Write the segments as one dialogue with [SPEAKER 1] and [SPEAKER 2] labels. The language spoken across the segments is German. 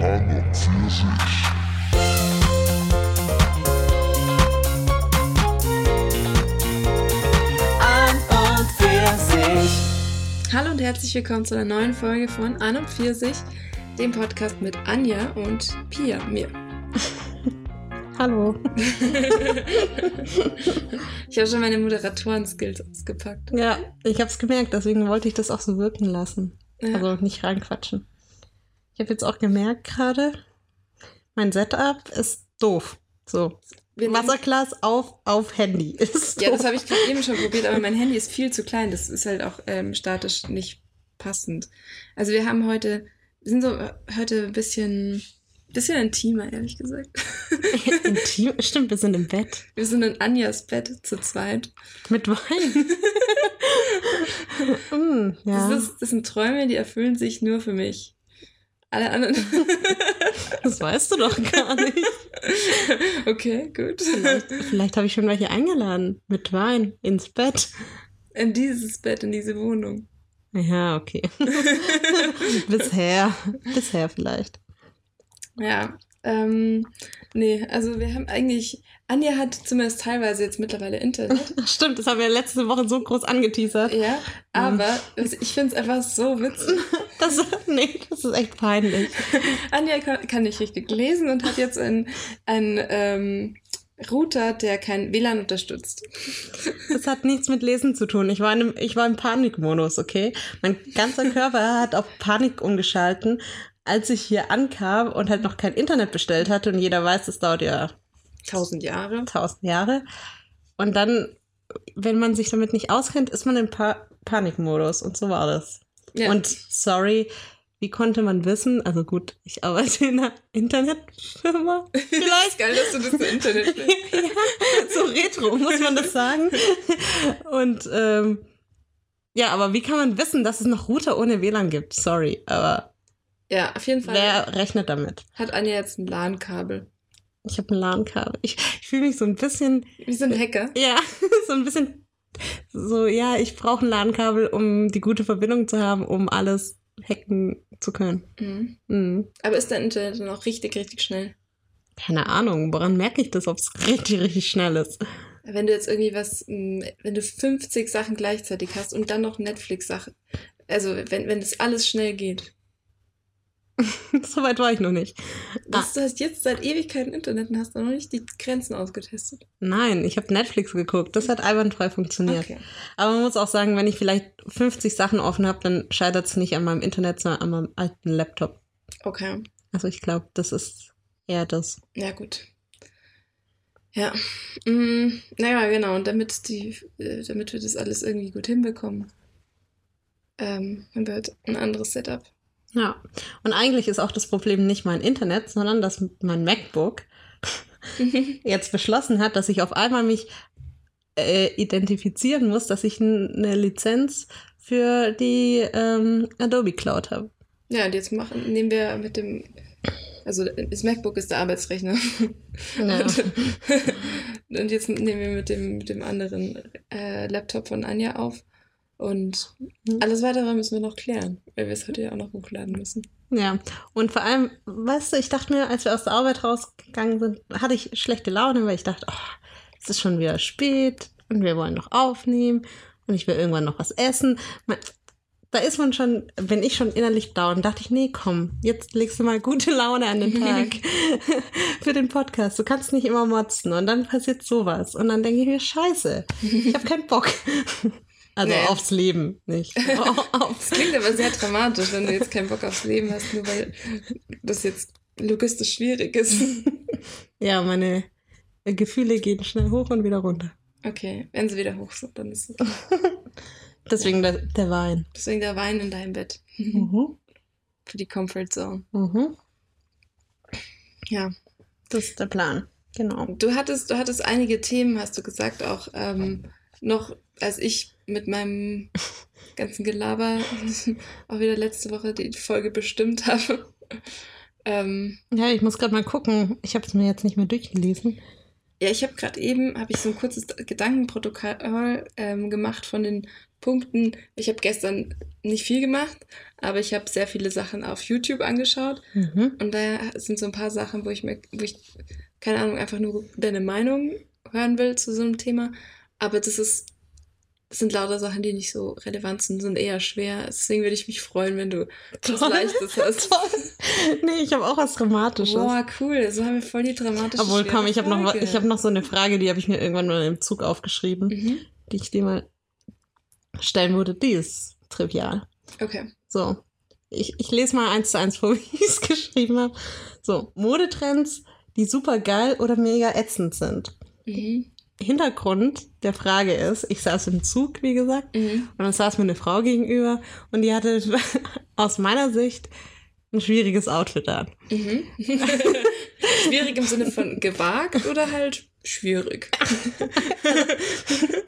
[SPEAKER 1] Arm und Pfirsich.
[SPEAKER 2] An und für sich.
[SPEAKER 3] Hallo und herzlich willkommen zu einer neuen Folge von An und Pfirsich, dem Podcast mit Anja und Pia, mir.
[SPEAKER 2] Hallo.
[SPEAKER 3] Ich habe schon meine Moderatoren-Skills ausgepackt.
[SPEAKER 2] Ja, ich habe es gemerkt, deswegen wollte ich das auch so wirken lassen.
[SPEAKER 3] Ja.
[SPEAKER 2] Also nicht reinquatschen. Ich habe jetzt auch gemerkt gerade, mein Setup ist doof. So,
[SPEAKER 3] Wir
[SPEAKER 2] Wasserglas auf, auf Handy. Ist
[SPEAKER 3] Ja,
[SPEAKER 2] doof.
[SPEAKER 3] das habe ich gerade eben schon probiert, aber mein Handy ist viel zu klein. Das ist halt auch ähm, statisch nicht passend. Also wir haben heute, wir sind so heute ein bisschen, bisschen intimer, ehrlich gesagt.
[SPEAKER 2] Intim. Stimmt, wir sind im Bett.
[SPEAKER 3] Wir sind in Anjas Bett zu zweit.
[SPEAKER 2] Mit Wein. mm, ja,
[SPEAKER 3] Das, ist, das sind Träume, die erfüllen sich nur für mich. Alle anderen.
[SPEAKER 2] das weißt du doch gar nicht.
[SPEAKER 3] okay, gut.
[SPEAKER 2] Vielleicht, vielleicht habe ich schon welche eingeladen. Mit Wein ins Bett.
[SPEAKER 3] In dieses Bett, in diese Wohnung.
[SPEAKER 2] Ja, okay. bisher. Bisher vielleicht.
[SPEAKER 3] Ja, ähm, nee, also wir haben eigentlich, Anja hat zumindest teilweise jetzt mittlerweile Internet.
[SPEAKER 2] Stimmt, das haben wir letzte Woche so groß angeteasert.
[SPEAKER 3] ja, aber also ich finde es einfach so witzig.
[SPEAKER 2] Das, nee, das ist echt peinlich.
[SPEAKER 3] Anja kann, kann nicht richtig lesen und hat jetzt einen, einen ähm, Router, der kein WLAN unterstützt.
[SPEAKER 2] Das hat nichts mit Lesen zu tun. Ich war, in einem, ich war im Panikmodus, okay? Mein ganzer Körper hat auf Panik umgeschalten, als ich hier ankam und halt noch kein Internet bestellt hatte. Und jeder weiß, das dauert ja
[SPEAKER 3] Tausend Jahre.
[SPEAKER 2] tausend Jahre. Und dann, wenn man sich damit nicht auskennt, ist man im pa Panikmodus. Und so war das.
[SPEAKER 3] Ja.
[SPEAKER 2] Und sorry, wie konnte man wissen? Also gut, ich arbeite in einer Internetfirma. Vielleicht.
[SPEAKER 3] geil, dass du das im Internet willst.
[SPEAKER 2] ja, so retro, muss man das sagen. Und ähm, ja, aber wie kann man wissen, dass es noch Router ohne WLAN gibt? Sorry, aber
[SPEAKER 3] Ja, auf jeden Fall
[SPEAKER 2] wer rechnet damit?
[SPEAKER 3] hat Anja jetzt ein LAN-Kabel.
[SPEAKER 2] Ich habe ein LAN-Kabel. Ich, ich fühle mich so ein bisschen,
[SPEAKER 3] Wie so ein Hacker.
[SPEAKER 2] ja, so ein bisschen so, ja, ich brauche ein LAN-Kabel, um die gute Verbindung zu haben, um alles hacken zu können.
[SPEAKER 3] Mhm.
[SPEAKER 2] Mhm.
[SPEAKER 3] Aber ist dein Internet dann auch richtig, richtig schnell?
[SPEAKER 2] Keine Ahnung, woran merke ich das, ob es richtig, richtig schnell ist?
[SPEAKER 3] Wenn du jetzt irgendwie was, mh, wenn du 50 Sachen gleichzeitig hast und dann noch Netflix-Sachen, also wenn, wenn das alles schnell geht.
[SPEAKER 2] so weit war ich noch nicht.
[SPEAKER 3] Das, Du hast jetzt seit Ewigkeiten Internet und hast noch nicht die Grenzen ausgetestet.
[SPEAKER 2] Nein, ich habe Netflix geguckt. Das hat einwandfrei funktioniert.
[SPEAKER 3] Okay.
[SPEAKER 2] Aber man muss auch sagen, wenn ich vielleicht 50 Sachen offen habe, dann scheitert es nicht an meinem Internet, sondern an meinem alten Laptop.
[SPEAKER 3] Okay.
[SPEAKER 2] Also ich glaube, das ist eher das.
[SPEAKER 3] Ja, gut. Ja. Mm, naja, genau. Und damit die, äh, damit wir das alles irgendwie gut hinbekommen, ähm, haben wir halt ein anderes Setup.
[SPEAKER 2] Ja. Und eigentlich ist auch das Problem nicht mein Internet, sondern dass mein MacBook jetzt beschlossen hat, dass ich auf einmal mich äh, identifizieren muss, dass ich eine Lizenz für die ähm, Adobe Cloud habe.
[SPEAKER 3] Ja, und jetzt machen, nehmen wir mit dem, also das MacBook ist der Arbeitsrechner.
[SPEAKER 2] Ja.
[SPEAKER 3] Und, und jetzt nehmen wir mit dem, mit dem anderen äh, Laptop von Anja auf. Und
[SPEAKER 2] Mhm.
[SPEAKER 3] alles weitere müssen wir noch klären, weil wir es heute ja auch noch hochladen müssen.
[SPEAKER 2] Ja, und vor allem, weißt du, ich dachte mir, als wir aus der Arbeit rausgegangen sind, hatte ich schlechte Laune, weil ich dachte, oh, es ist schon wieder spät und wir wollen noch aufnehmen und ich will irgendwann noch was essen. Da ist man schon, bin ich schon innerlich down, dachte ich, nee, komm, jetzt legst du mal gute Laune an den Tag für den Podcast. Du kannst nicht immer motzen und dann passiert sowas und dann denke ich mir, scheiße, ich habe keinen Bock. Also
[SPEAKER 3] Nee.
[SPEAKER 2] aufs Leben, nicht aufs
[SPEAKER 3] Das klingt aber sehr dramatisch, wenn du jetzt keinen Bock aufs Leben hast, nur weil das jetzt logistisch schwierig ist.
[SPEAKER 2] Ja, meine Gefühle gehen schnell hoch und wieder runter.
[SPEAKER 3] Okay, wenn sie wieder hoch sind, dann ist es.
[SPEAKER 2] Deswegen der, der Wein.
[SPEAKER 3] Deswegen der Wein in deinem Bett.
[SPEAKER 2] Mhm.
[SPEAKER 3] Für die Comfort Zone.
[SPEAKER 2] Mhm.
[SPEAKER 3] Ja.
[SPEAKER 2] Das ist der Plan. Genau.
[SPEAKER 3] Du hattest, du hattest einige Themen, hast du gesagt, auch ähm, noch, als ich mit meinem ganzen Gelaber auch wieder letzte Woche die Folge bestimmt habe. Ähm,
[SPEAKER 2] Ja, ich muss gerade mal gucken. Ich habe es mir jetzt nicht mehr durchgelesen.
[SPEAKER 3] ja, ich habe gerade eben, habe ich so ein kurzes Gedankenprotokoll ähm, gemacht von den Punkten. Ich habe gestern nicht viel gemacht, aber ich habe sehr viele Sachen auf YouTube angeschaut.
[SPEAKER 2] Mhm.
[SPEAKER 3] Und da sind so ein paar Sachen, wo ich mir, wo ich, keine Ahnung, einfach nur deine Meinung hören will zu so einem Thema. Aber das ist, das sind lauter Sachen, die nicht so relevant sind, sind eher schwer. Deswegen würde ich mich freuen, wenn du was
[SPEAKER 2] Toll.
[SPEAKER 3] Leichtes hast.
[SPEAKER 2] Toll. Nee, ich habe auch was Dramatisches.
[SPEAKER 3] Boah, cool. So haben wir voll die dramatische
[SPEAKER 2] Obwohl, komm, ich habe noch, ich hab noch so eine Frage, die habe ich mir irgendwann mal im Zug aufgeschrieben,
[SPEAKER 3] Mhm.
[SPEAKER 2] die ich dir mal stellen würde. Die ist trivial.
[SPEAKER 3] Okay.
[SPEAKER 2] So, ich, ich lese mal eins zu eins vor, wie ich es geschrieben habe. So, Modetrends, die super geil oder mega ätzend sind.
[SPEAKER 3] Mhm.
[SPEAKER 2] Hintergrund der Frage ist, ich saß im Zug, wie gesagt,
[SPEAKER 3] Mhm.
[SPEAKER 2] und dann saß mir eine Frau gegenüber und die hatte aus meiner Sicht ein schwieriges Outfit an.
[SPEAKER 3] Mhm. schwierig im Sinne von gewagt oder halt schwierig?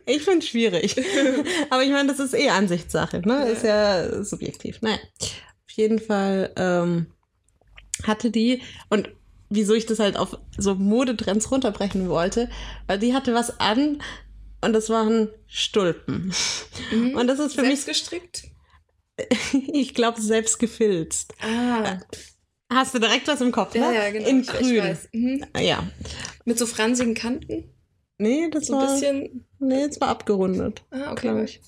[SPEAKER 2] Ich finde schwierig. Aber ich meine, das ist eh Ansichtssache, ne?
[SPEAKER 3] Ja.
[SPEAKER 2] Ist ja subjektiv. Naja, auf jeden Fall ähm, hatte die, und wieso ich das halt auf so Modetrends runterbrechen wollte, weil die hatte was an und das waren Stulpen.
[SPEAKER 3] Mhm.
[SPEAKER 2] Und das ist für
[SPEAKER 3] Selbst gestrickt?
[SPEAKER 2] mich, ich glaube, selbst gefilzt.
[SPEAKER 3] Ah,
[SPEAKER 2] Hast du direkt was im Kopf,
[SPEAKER 3] ja,
[SPEAKER 2] ne?
[SPEAKER 3] ja, genau.
[SPEAKER 2] In
[SPEAKER 3] ich,
[SPEAKER 2] grün.
[SPEAKER 3] Ich weiß. Mhm.
[SPEAKER 2] Ja.
[SPEAKER 3] Mit so fransigen Kanten?
[SPEAKER 2] Nee, das
[SPEAKER 3] So ein
[SPEAKER 2] war,
[SPEAKER 3] bisschen.
[SPEAKER 2] nee, das war abgerundet.
[SPEAKER 3] Ah, okay.
[SPEAKER 2] ich.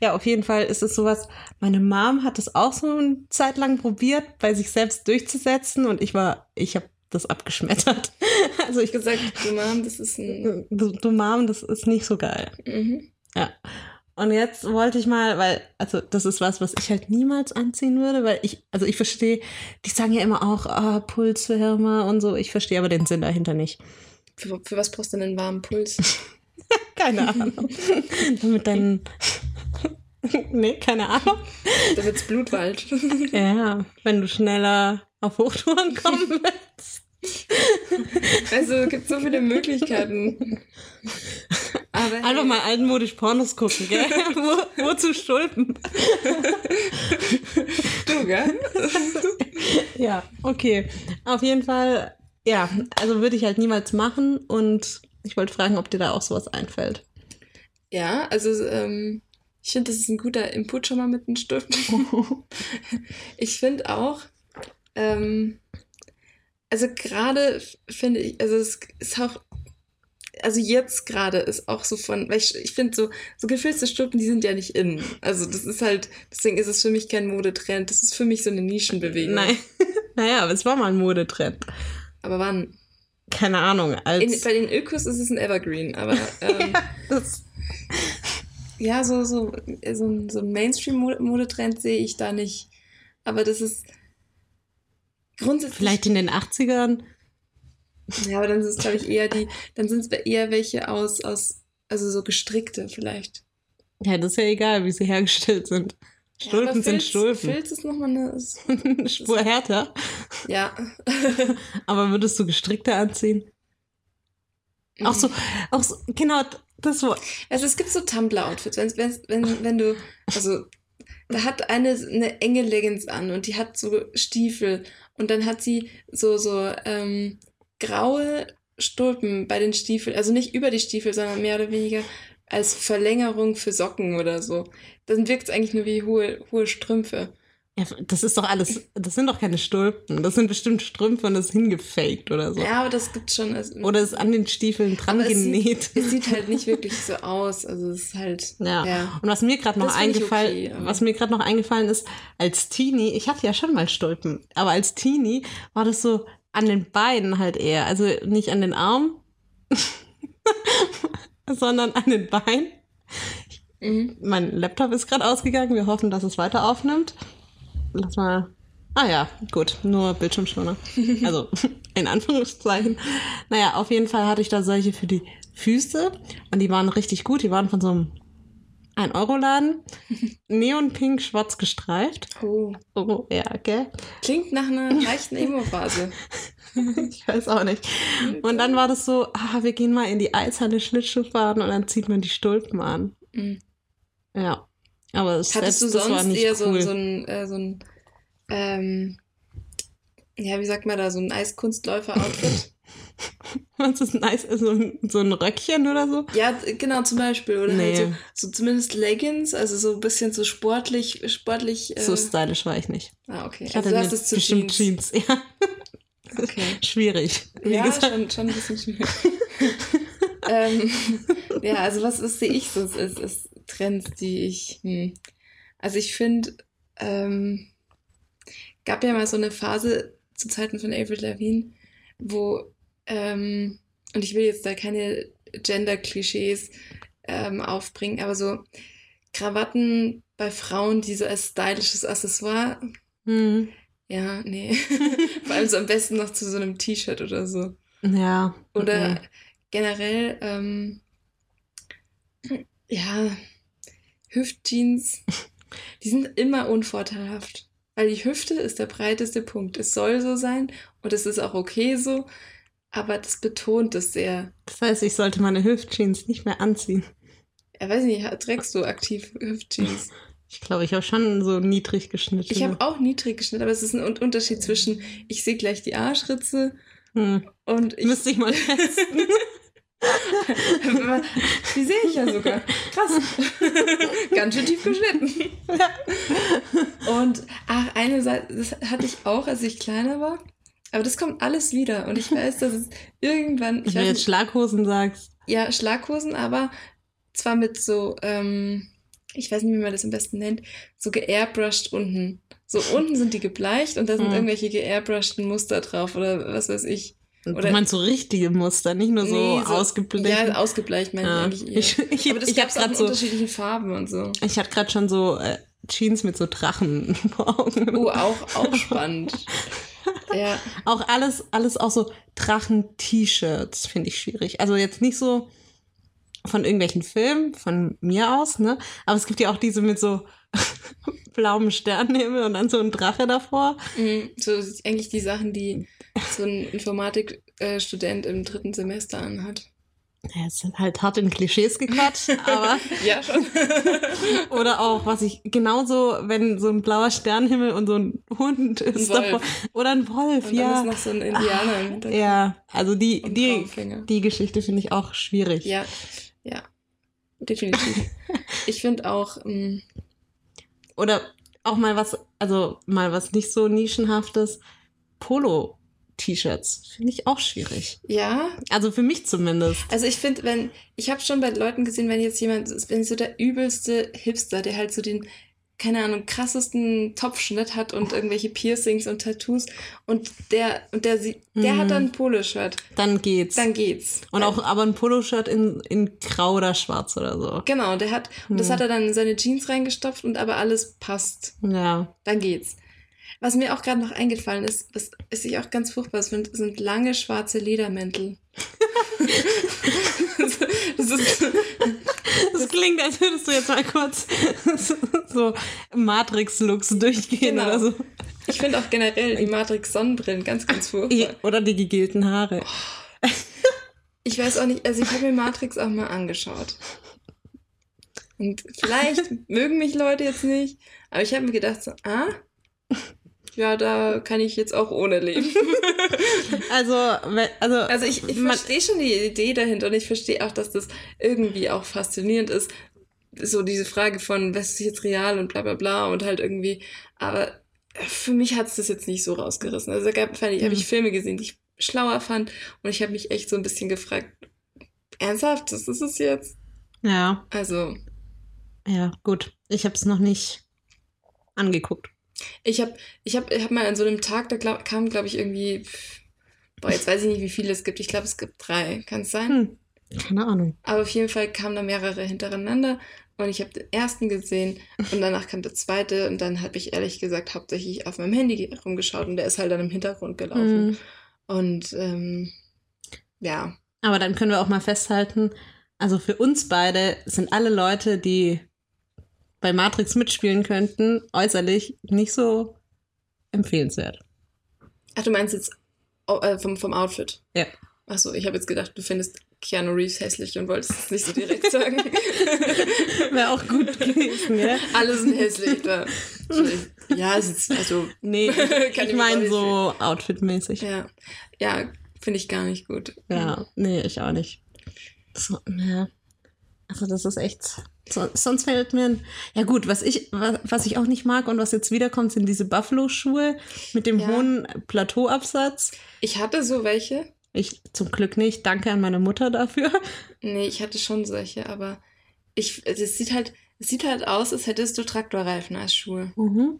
[SPEAKER 2] Ja, auf jeden Fall ist es sowas. Meine Mom hat es auch so eine Zeit lang probiert, bei sich selbst durchzusetzen und ich war, ich habe das abgeschmettert. Also ich
[SPEAKER 3] gesagt, du Mom, das ist ein.
[SPEAKER 2] du, du Mom, das ist nicht so geil.
[SPEAKER 3] Mhm.
[SPEAKER 2] Und jetzt wollte ich mal, weil, also das ist was, was ich halt niemals anziehen würde, weil ich, also ich verstehe, die sagen ja immer auch, ah, Pulswärmer und so. Ich verstehe aber den Sinn dahinter nicht.
[SPEAKER 3] Für, für was brauchst du denn einen warmen Puls?
[SPEAKER 2] Keine Ahnung. Damit dann. nee, keine Ahnung.
[SPEAKER 3] Da wird's Blutwald.
[SPEAKER 2] Ja, wenn du schneller auf Hochtouren kommen willst.
[SPEAKER 3] Also, es gibt so viele Möglichkeiten. Aber
[SPEAKER 2] Einfach mal altmodisch Pornos gucken, gell? Wo, wozu Stulpen?
[SPEAKER 3] du, gell?
[SPEAKER 2] Ja, okay. Auf jeden Fall, ja, also würde ich halt niemals machen und ich wollte fragen, ob dir da auch sowas einfällt.
[SPEAKER 3] Ja, also ähm, ich finde, das ist ein guter Input schon mal mit den Stiften. Ich finde auch, ähm, also gerade finde ich, also es ist auch, also jetzt gerade ist auch so von, weil ich, ich finde so, so gefilzte Stulpen, die sind ja nicht in. Also das ist halt, deswegen ist es für mich kein Modetrend, das ist für mich so eine Nischenbewegung.
[SPEAKER 2] Nein. Naja, aber es war mal ein Modetrend.
[SPEAKER 3] Aber wann?
[SPEAKER 2] Keine Ahnung,
[SPEAKER 3] In,
[SPEAKER 2] als.
[SPEAKER 3] bei den Ökos ist es ein Evergreen, aber ähm,
[SPEAKER 2] das,
[SPEAKER 3] Ja, so, so, so ein, so ein Mainstream-Modetrend sehe ich da nicht. Aber das ist grundsätzlich.
[SPEAKER 2] vielleicht in den 80ern.
[SPEAKER 3] Ja, aber dann sind es, glaube ich, eher die, dann sind es eher welche aus, aus, also so gestrickte vielleicht.
[SPEAKER 2] Ja, das ist ja egal, wie sie hergestellt sind. Stulpen
[SPEAKER 3] ja,
[SPEAKER 2] sind
[SPEAKER 3] Filz-
[SPEAKER 2] Stulpen.
[SPEAKER 3] Filz ist nochmal eine.
[SPEAKER 2] Spur härter.
[SPEAKER 3] ja.
[SPEAKER 2] Aber würdest du gestrickte anziehen? Auch so, auch so, genau, das Wort.
[SPEAKER 3] Also es gibt so Tumblr-Outfits, wenn, wenn, wenn, wenn du, also da hat eine eine enge Leggings an und die hat so Stiefel und dann hat sie so, so ähm, graue Stulpen bei den Stiefeln, also nicht über die Stiefel, sondern mehr oder weniger als Verlängerung für Socken oder so. Dann wirkt es eigentlich nur wie hohe, hohe Strümpfe.
[SPEAKER 2] Ja, das ist doch alles, das sind doch keine Stulpen. Das sind bestimmt Strümpfe und das ist hingefaked oder so.
[SPEAKER 3] Ja, aber das gibt schon. Also,
[SPEAKER 2] Oder ist an den Stiefeln dran
[SPEAKER 3] aber es
[SPEAKER 2] genäht.
[SPEAKER 3] Sieht, es sieht halt nicht wirklich so aus. Also es ist halt.
[SPEAKER 2] Ja.
[SPEAKER 3] ja.
[SPEAKER 2] Und was mir gerade noch eingefallen,
[SPEAKER 3] okay,
[SPEAKER 2] was mir gerade noch eingefallen ist, als Teenie, ich hatte ja schon mal Stulpen, aber als Teenie war das so an den Beinen halt eher, also nicht an den Armen, sondern an den Beinen.
[SPEAKER 3] Mhm.
[SPEAKER 2] Mein Laptop ist gerade ausgegangen, wir hoffen, dass es weiter aufnimmt. Lass mal. Ah ja, gut, nur Bildschirmschoner. Also in Anführungszeichen. Naja, auf jeden Fall hatte ich da solche für die Füße und die waren richtig gut. Die waren von so einem 1-Euro-Laden. Neonpink, schwarz gestreift.
[SPEAKER 3] Oh.
[SPEAKER 2] Oh, ja, gell?
[SPEAKER 3] Klingt nach einer leichten Emo-Phase.
[SPEAKER 2] Ich weiß auch nicht. Und dann war das so, ah, wir gehen mal in die Eishalle Schlittschuh fahren und dann zieht man die Stulpen an.
[SPEAKER 3] Mhm.
[SPEAKER 2] Ja. Aber es
[SPEAKER 3] Hattest du
[SPEAKER 2] das war
[SPEAKER 3] sonst
[SPEAKER 2] nicht
[SPEAKER 3] eher so,
[SPEAKER 2] cool.
[SPEAKER 3] so ein, äh, so ein ähm, ja, wie sagt man da, so ein Eiskunstläufer-Outfit?
[SPEAKER 2] Was ist nice? So ein, so ein Röckchen oder so?
[SPEAKER 3] Ja, genau, zum Beispiel. Oder
[SPEAKER 2] Nee.
[SPEAKER 3] halt so, so zumindest Leggings, also so ein bisschen so sportlich, sportlich. Äh,
[SPEAKER 2] So stylisch war ich nicht.
[SPEAKER 3] ah, okay.
[SPEAKER 2] Ich
[SPEAKER 3] Also
[SPEAKER 2] hatte
[SPEAKER 3] es zu
[SPEAKER 2] bestimmt
[SPEAKER 3] Jeans.
[SPEAKER 2] Jeans. Ja,
[SPEAKER 3] Okay.
[SPEAKER 2] schwierig. Wie
[SPEAKER 3] Ja,
[SPEAKER 2] gesagt.
[SPEAKER 3] schon, schon ein bisschen schwierig. ähm, ja, also was ist, sehe ich so ist, ist Trends, die ich. Hm. Also ich finde, ähm, gab ja mal so eine Phase zu Zeiten von Avril Lavigne, wo, ähm, und ich will jetzt da keine Gender-Klischees ähm, aufbringen, aber so Krawatten bei Frauen, die so als stylisches Accessoire,
[SPEAKER 2] Hm.
[SPEAKER 3] ja, nee. Vor allem so am besten noch zu so einem T-Shirt oder so.
[SPEAKER 2] Ja.
[SPEAKER 3] Oder
[SPEAKER 2] mhm.
[SPEAKER 3] generell, ähm, ja, Hüftjeans, die sind immer unvorteilhaft. Weil die Hüfte ist der breiteste Punkt. Es soll so sein und es ist auch okay so, aber das betont es sehr.
[SPEAKER 2] Das heißt, ich sollte meine Hüftjeans nicht mehr anziehen.
[SPEAKER 3] Ja, weiß nicht, trägst du aktiv Hüftjeans?
[SPEAKER 2] Ich glaube, ich habe schon so niedrig geschnitten.
[SPEAKER 3] Ich habe auch niedrig geschnitten, aber es ist ein Un- Unterschied zwischen, ich sehe gleich die Arschritze
[SPEAKER 2] Hm.
[SPEAKER 3] und ich.
[SPEAKER 2] Müsste ich mal testen.
[SPEAKER 3] die sehe ich ja sogar. Krass. Ganz schön tief geschnitten. Und ach, eine Seite, das hatte ich auch, als ich kleiner war. Aber das kommt alles wieder. Und ich weiß, dass es irgendwann. Ich
[SPEAKER 2] Wenn du jetzt Schlaghosen sagst.
[SPEAKER 3] ja, Schlaghosen, aber zwar mit so, ähm, ich weiß nicht, wie man das am besten nennt, so geairbrushed unten. So unten sind die gebleicht und da sind
[SPEAKER 2] Mhm.
[SPEAKER 3] irgendwelche geairbrushten Muster drauf oder was weiß ich. Oder-
[SPEAKER 2] meinst so richtige Muster, nicht nur so,
[SPEAKER 3] Nee, so-
[SPEAKER 2] ausgeblichen.
[SPEAKER 3] Ja, ausgebleicht meine
[SPEAKER 2] Ja.
[SPEAKER 3] ich eigentlich eher.
[SPEAKER 2] Ich,
[SPEAKER 3] aber das
[SPEAKER 2] ich
[SPEAKER 3] in
[SPEAKER 2] gerade so,
[SPEAKER 3] unterschiedlichen Farben und so.
[SPEAKER 2] ich hatte gerade schon so äh, Jeans mit so Drachen vor Augen.
[SPEAKER 3] Oh, auch, auch spannend. ja,
[SPEAKER 2] Auch alles, alles auch so Drachen-T-Shirts finde ich schwierig. Also jetzt nicht so von irgendwelchen Filmen, von mir aus, ne? Aber es gibt ja auch diese mit so blauem Sternenhimmel und dann so ein Drache davor.
[SPEAKER 3] mhm, so eigentlich die Sachen, die so ein Informatikstudent im dritten Semester anhat.
[SPEAKER 2] Ja, es sind halt hart in Klischees gequatscht, aber
[SPEAKER 3] Ja, schon.
[SPEAKER 2] oder auch, was ich genauso, wenn so ein blauer Sternenhimmel und so ein Hund ist
[SPEAKER 3] Wolf.
[SPEAKER 2] davor. Oder ein Wolf,
[SPEAKER 3] Und dann
[SPEAKER 2] ja.
[SPEAKER 3] ist noch so ein Indianer im Hintergrund.
[SPEAKER 2] Ja, also die,
[SPEAKER 3] Und
[SPEAKER 2] die,
[SPEAKER 3] Traumfänger.
[SPEAKER 2] die Geschichte finde ich auch schwierig.
[SPEAKER 3] Ja, ja. Definitiv. Ich finde auch, ähm,
[SPEAKER 2] Oder auch mal was, also mal was nicht so nischenhaftes, Polo-T-Shirts. Finde ich auch schwierig.
[SPEAKER 3] ja,
[SPEAKER 2] Also für mich zumindest.
[SPEAKER 3] Also ich finde, wenn, ich habe schon bei Leuten gesehen, wenn jetzt jemand, wenn so der übelste Hipster, der halt so den, keine Ahnung, krassesten Topfschnitt hat und irgendwelche Piercings und Tattoos und der, und der sieht, der
[SPEAKER 2] Mhm.
[SPEAKER 3] hat dann ein Poloshirt,
[SPEAKER 2] Dann geht's.
[SPEAKER 3] dann geht's.
[SPEAKER 2] und auch aber ein Poloshirt in, in grau oder schwarz oder so.
[SPEAKER 3] Genau, der hat, und das
[SPEAKER 2] Hm.
[SPEAKER 3] hat er dann in seine Jeans reingestopft und aber alles passt.
[SPEAKER 2] Ja.
[SPEAKER 3] Dann geht's. Was mir auch gerade noch eingefallen ist, was, was ich auch ganz furchtbar finde, sind lange schwarze Ledermäntel. das ist,
[SPEAKER 2] Das klingt, als würdest du jetzt mal kurz so Matrix-Looks durchgehen
[SPEAKER 3] Genau.
[SPEAKER 2] oder so.
[SPEAKER 3] ich finde auch generell die Matrix Sonnenbrillen ganz, ganz furchtbar.
[SPEAKER 2] Oder die gegelten Haare.
[SPEAKER 3] Ich weiß auch nicht, also ich habe mir Matrix auch mal angeschaut. Und vielleicht mögen mich Leute jetzt nicht, aber ich habe mir gedacht, so, ah, ja, da kann ich jetzt auch ohne leben.
[SPEAKER 2] Also, also,
[SPEAKER 3] Also ich, ich verstehe schon die Idee dahinter und ich verstehe auch, dass das irgendwie auch faszinierend ist. So diese Frage von, was ist jetzt real und bla bla bla und halt irgendwie, aber für mich hat es das jetzt nicht so rausgerissen. Also da gab, fand ich, habe ich
[SPEAKER 2] Mhm.
[SPEAKER 3] Filme gesehen, die ich schlauer fand und ich habe mich echt so ein bisschen gefragt, ernsthaft, das ist es jetzt?
[SPEAKER 2] ja,
[SPEAKER 3] Also
[SPEAKER 2] ja, gut. Ich habe es noch nicht angeguckt.
[SPEAKER 3] Ich habe ich hab, ich hab mal an so einem Tag, da glaub, kam glaube ich irgendwie, boah, jetzt weiß ich nicht, wie viele es gibt. Ich glaube, es gibt drei. Kann es sein?
[SPEAKER 2] Hm, keine Ahnung.
[SPEAKER 3] Aber auf jeden Fall kamen da mehrere hintereinander und ich habe den ersten gesehen und danach kam der zweite und dann habe ich ehrlich gesagt hauptsächlich auf meinem Handy rumgeschaut und der ist halt dann im Hintergrund gelaufen.
[SPEAKER 2] Hm.
[SPEAKER 3] Und ähm, ja,
[SPEAKER 2] Aber dann können wir auch mal festhalten, also für uns beide sind alle Leute, die bei Matrix mitspielen könnten, äußerlich nicht so empfehlenswert.
[SPEAKER 3] ach du meinst jetzt oh, äh, vom, vom Outfit?
[SPEAKER 2] Ja.
[SPEAKER 3] Achso, ich habe jetzt gedacht, du findest Keanu Reeves hässlich und wolltest es nicht so direkt sagen.
[SPEAKER 2] Wäre auch gut gewesen, ja?
[SPEAKER 3] Alle sind hässlich. Da. Ja, es ist also
[SPEAKER 2] Nee,
[SPEAKER 3] Kann
[SPEAKER 2] ich
[SPEAKER 3] ich
[SPEAKER 2] meine so outfitmäßig.
[SPEAKER 3] Ja, ja, Finde ich gar nicht gut.
[SPEAKER 2] Ja, nee, ich auch nicht. So, ja. Also das ist echt. So, sonst fällt mir. ein- Ja gut, was ich, was, ich auch nicht mag und was jetzt wiederkommt, sind diese Buffalo-Schuhe mit dem
[SPEAKER 3] Ja.
[SPEAKER 2] hohen Plateauabsatz.
[SPEAKER 3] Ich hatte so welche.
[SPEAKER 2] Ich zum Glück nicht. Danke an meine Mutter dafür.
[SPEAKER 3] Nee, ich hatte schon solche, aber ich, es sieht halt, es sieht halt aus, als hättest du Traktorreifen als Schuhe.
[SPEAKER 2] Mhm.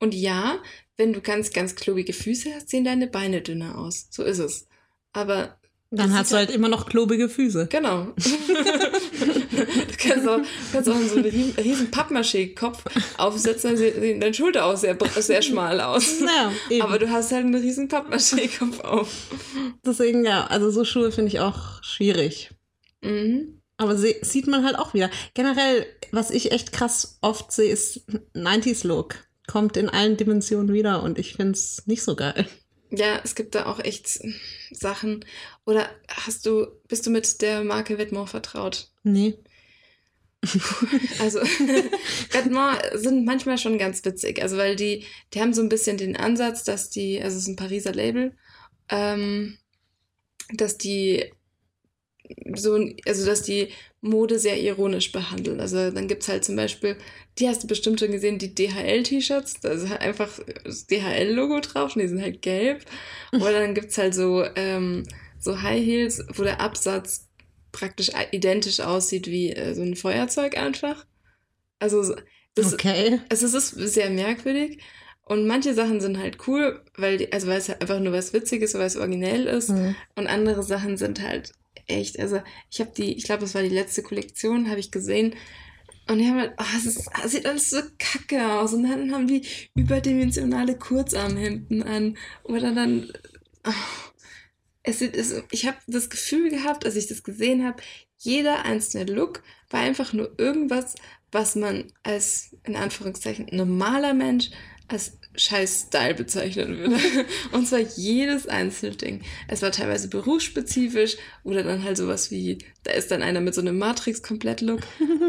[SPEAKER 3] Und ja, wenn du ganz, ganz klobige Füße hast, sehen deine Beine dünner aus. So ist es. Aber
[SPEAKER 2] Dann hast du halt immer noch klobige Füße.
[SPEAKER 3] genau. du kannst auch, kannst auch so einen riesen, Pappmaché-Kopf aufsetzen, dann sehen deine Schulter auch sehr, sehr schmal aus.
[SPEAKER 2] Ja, eben.
[SPEAKER 3] Aber du hast halt einen riesen Pappmaché-Kopf auf.
[SPEAKER 2] Deswegen, ja, also so Schuhe finde ich auch schwierig.
[SPEAKER 3] Mhm.
[SPEAKER 2] Aber sieht man halt auch wieder. Generell, was ich echt krass oft sehe, ist 90s-Look. Kommt in allen Dimensionen wieder und ich finde es nicht so geil.
[SPEAKER 3] Ja, es gibt da auch echt Sachen. Oder hast du, bist du mit der Marke Vetements vertraut?
[SPEAKER 2] Nee.
[SPEAKER 3] Also Vetements sind manchmal schon ganz witzig. Also weil die, die haben so ein bisschen den Ansatz, dass die, also es ist ein Pariser Label, ähm, dass die so, also dass die Mode sehr ironisch behandeln. Also dann gibt's halt zum Beispiel, die hast du bestimmt schon gesehen, die DHL-T-Shirts, da ist halt einfach das DHL-Logo drauf und die sind halt gelb. Oder dann gibt's halt so, ähm, so High Heels, wo der Absatz praktisch identisch aussieht wie äh, so ein Feuerzeug einfach. Also so- das,
[SPEAKER 2] Okay.
[SPEAKER 3] also es ist sehr merkwürdig. Und manche Sachen sind halt cool, weil die, also weil es halt einfach nur was Witziges, weil es originell ist.
[SPEAKER 2] Hm.
[SPEAKER 3] Und andere Sachen sind halt echt, also ich habe die, ich glaube, das war die letzte Kollektion, habe ich gesehen. Und die haben halt, oh, es, ist, es sieht alles so kacke aus. Und dann haben die überdimensionale Kurzarmhemden an. Oder dann, oh, es es, ich habe das Gefühl gehabt, als ich das gesehen habe, jeder einzelne Look war einfach nur irgendwas, was man als, in Anführungszeichen, normaler Mensch als scheiß Style bezeichnen würde. Und zwar jedes einzelne Ding. Es war teilweise berufsspezifisch oder dann halt sowas wie, da ist dann einer mit so einem Matrix-Komplett-Look.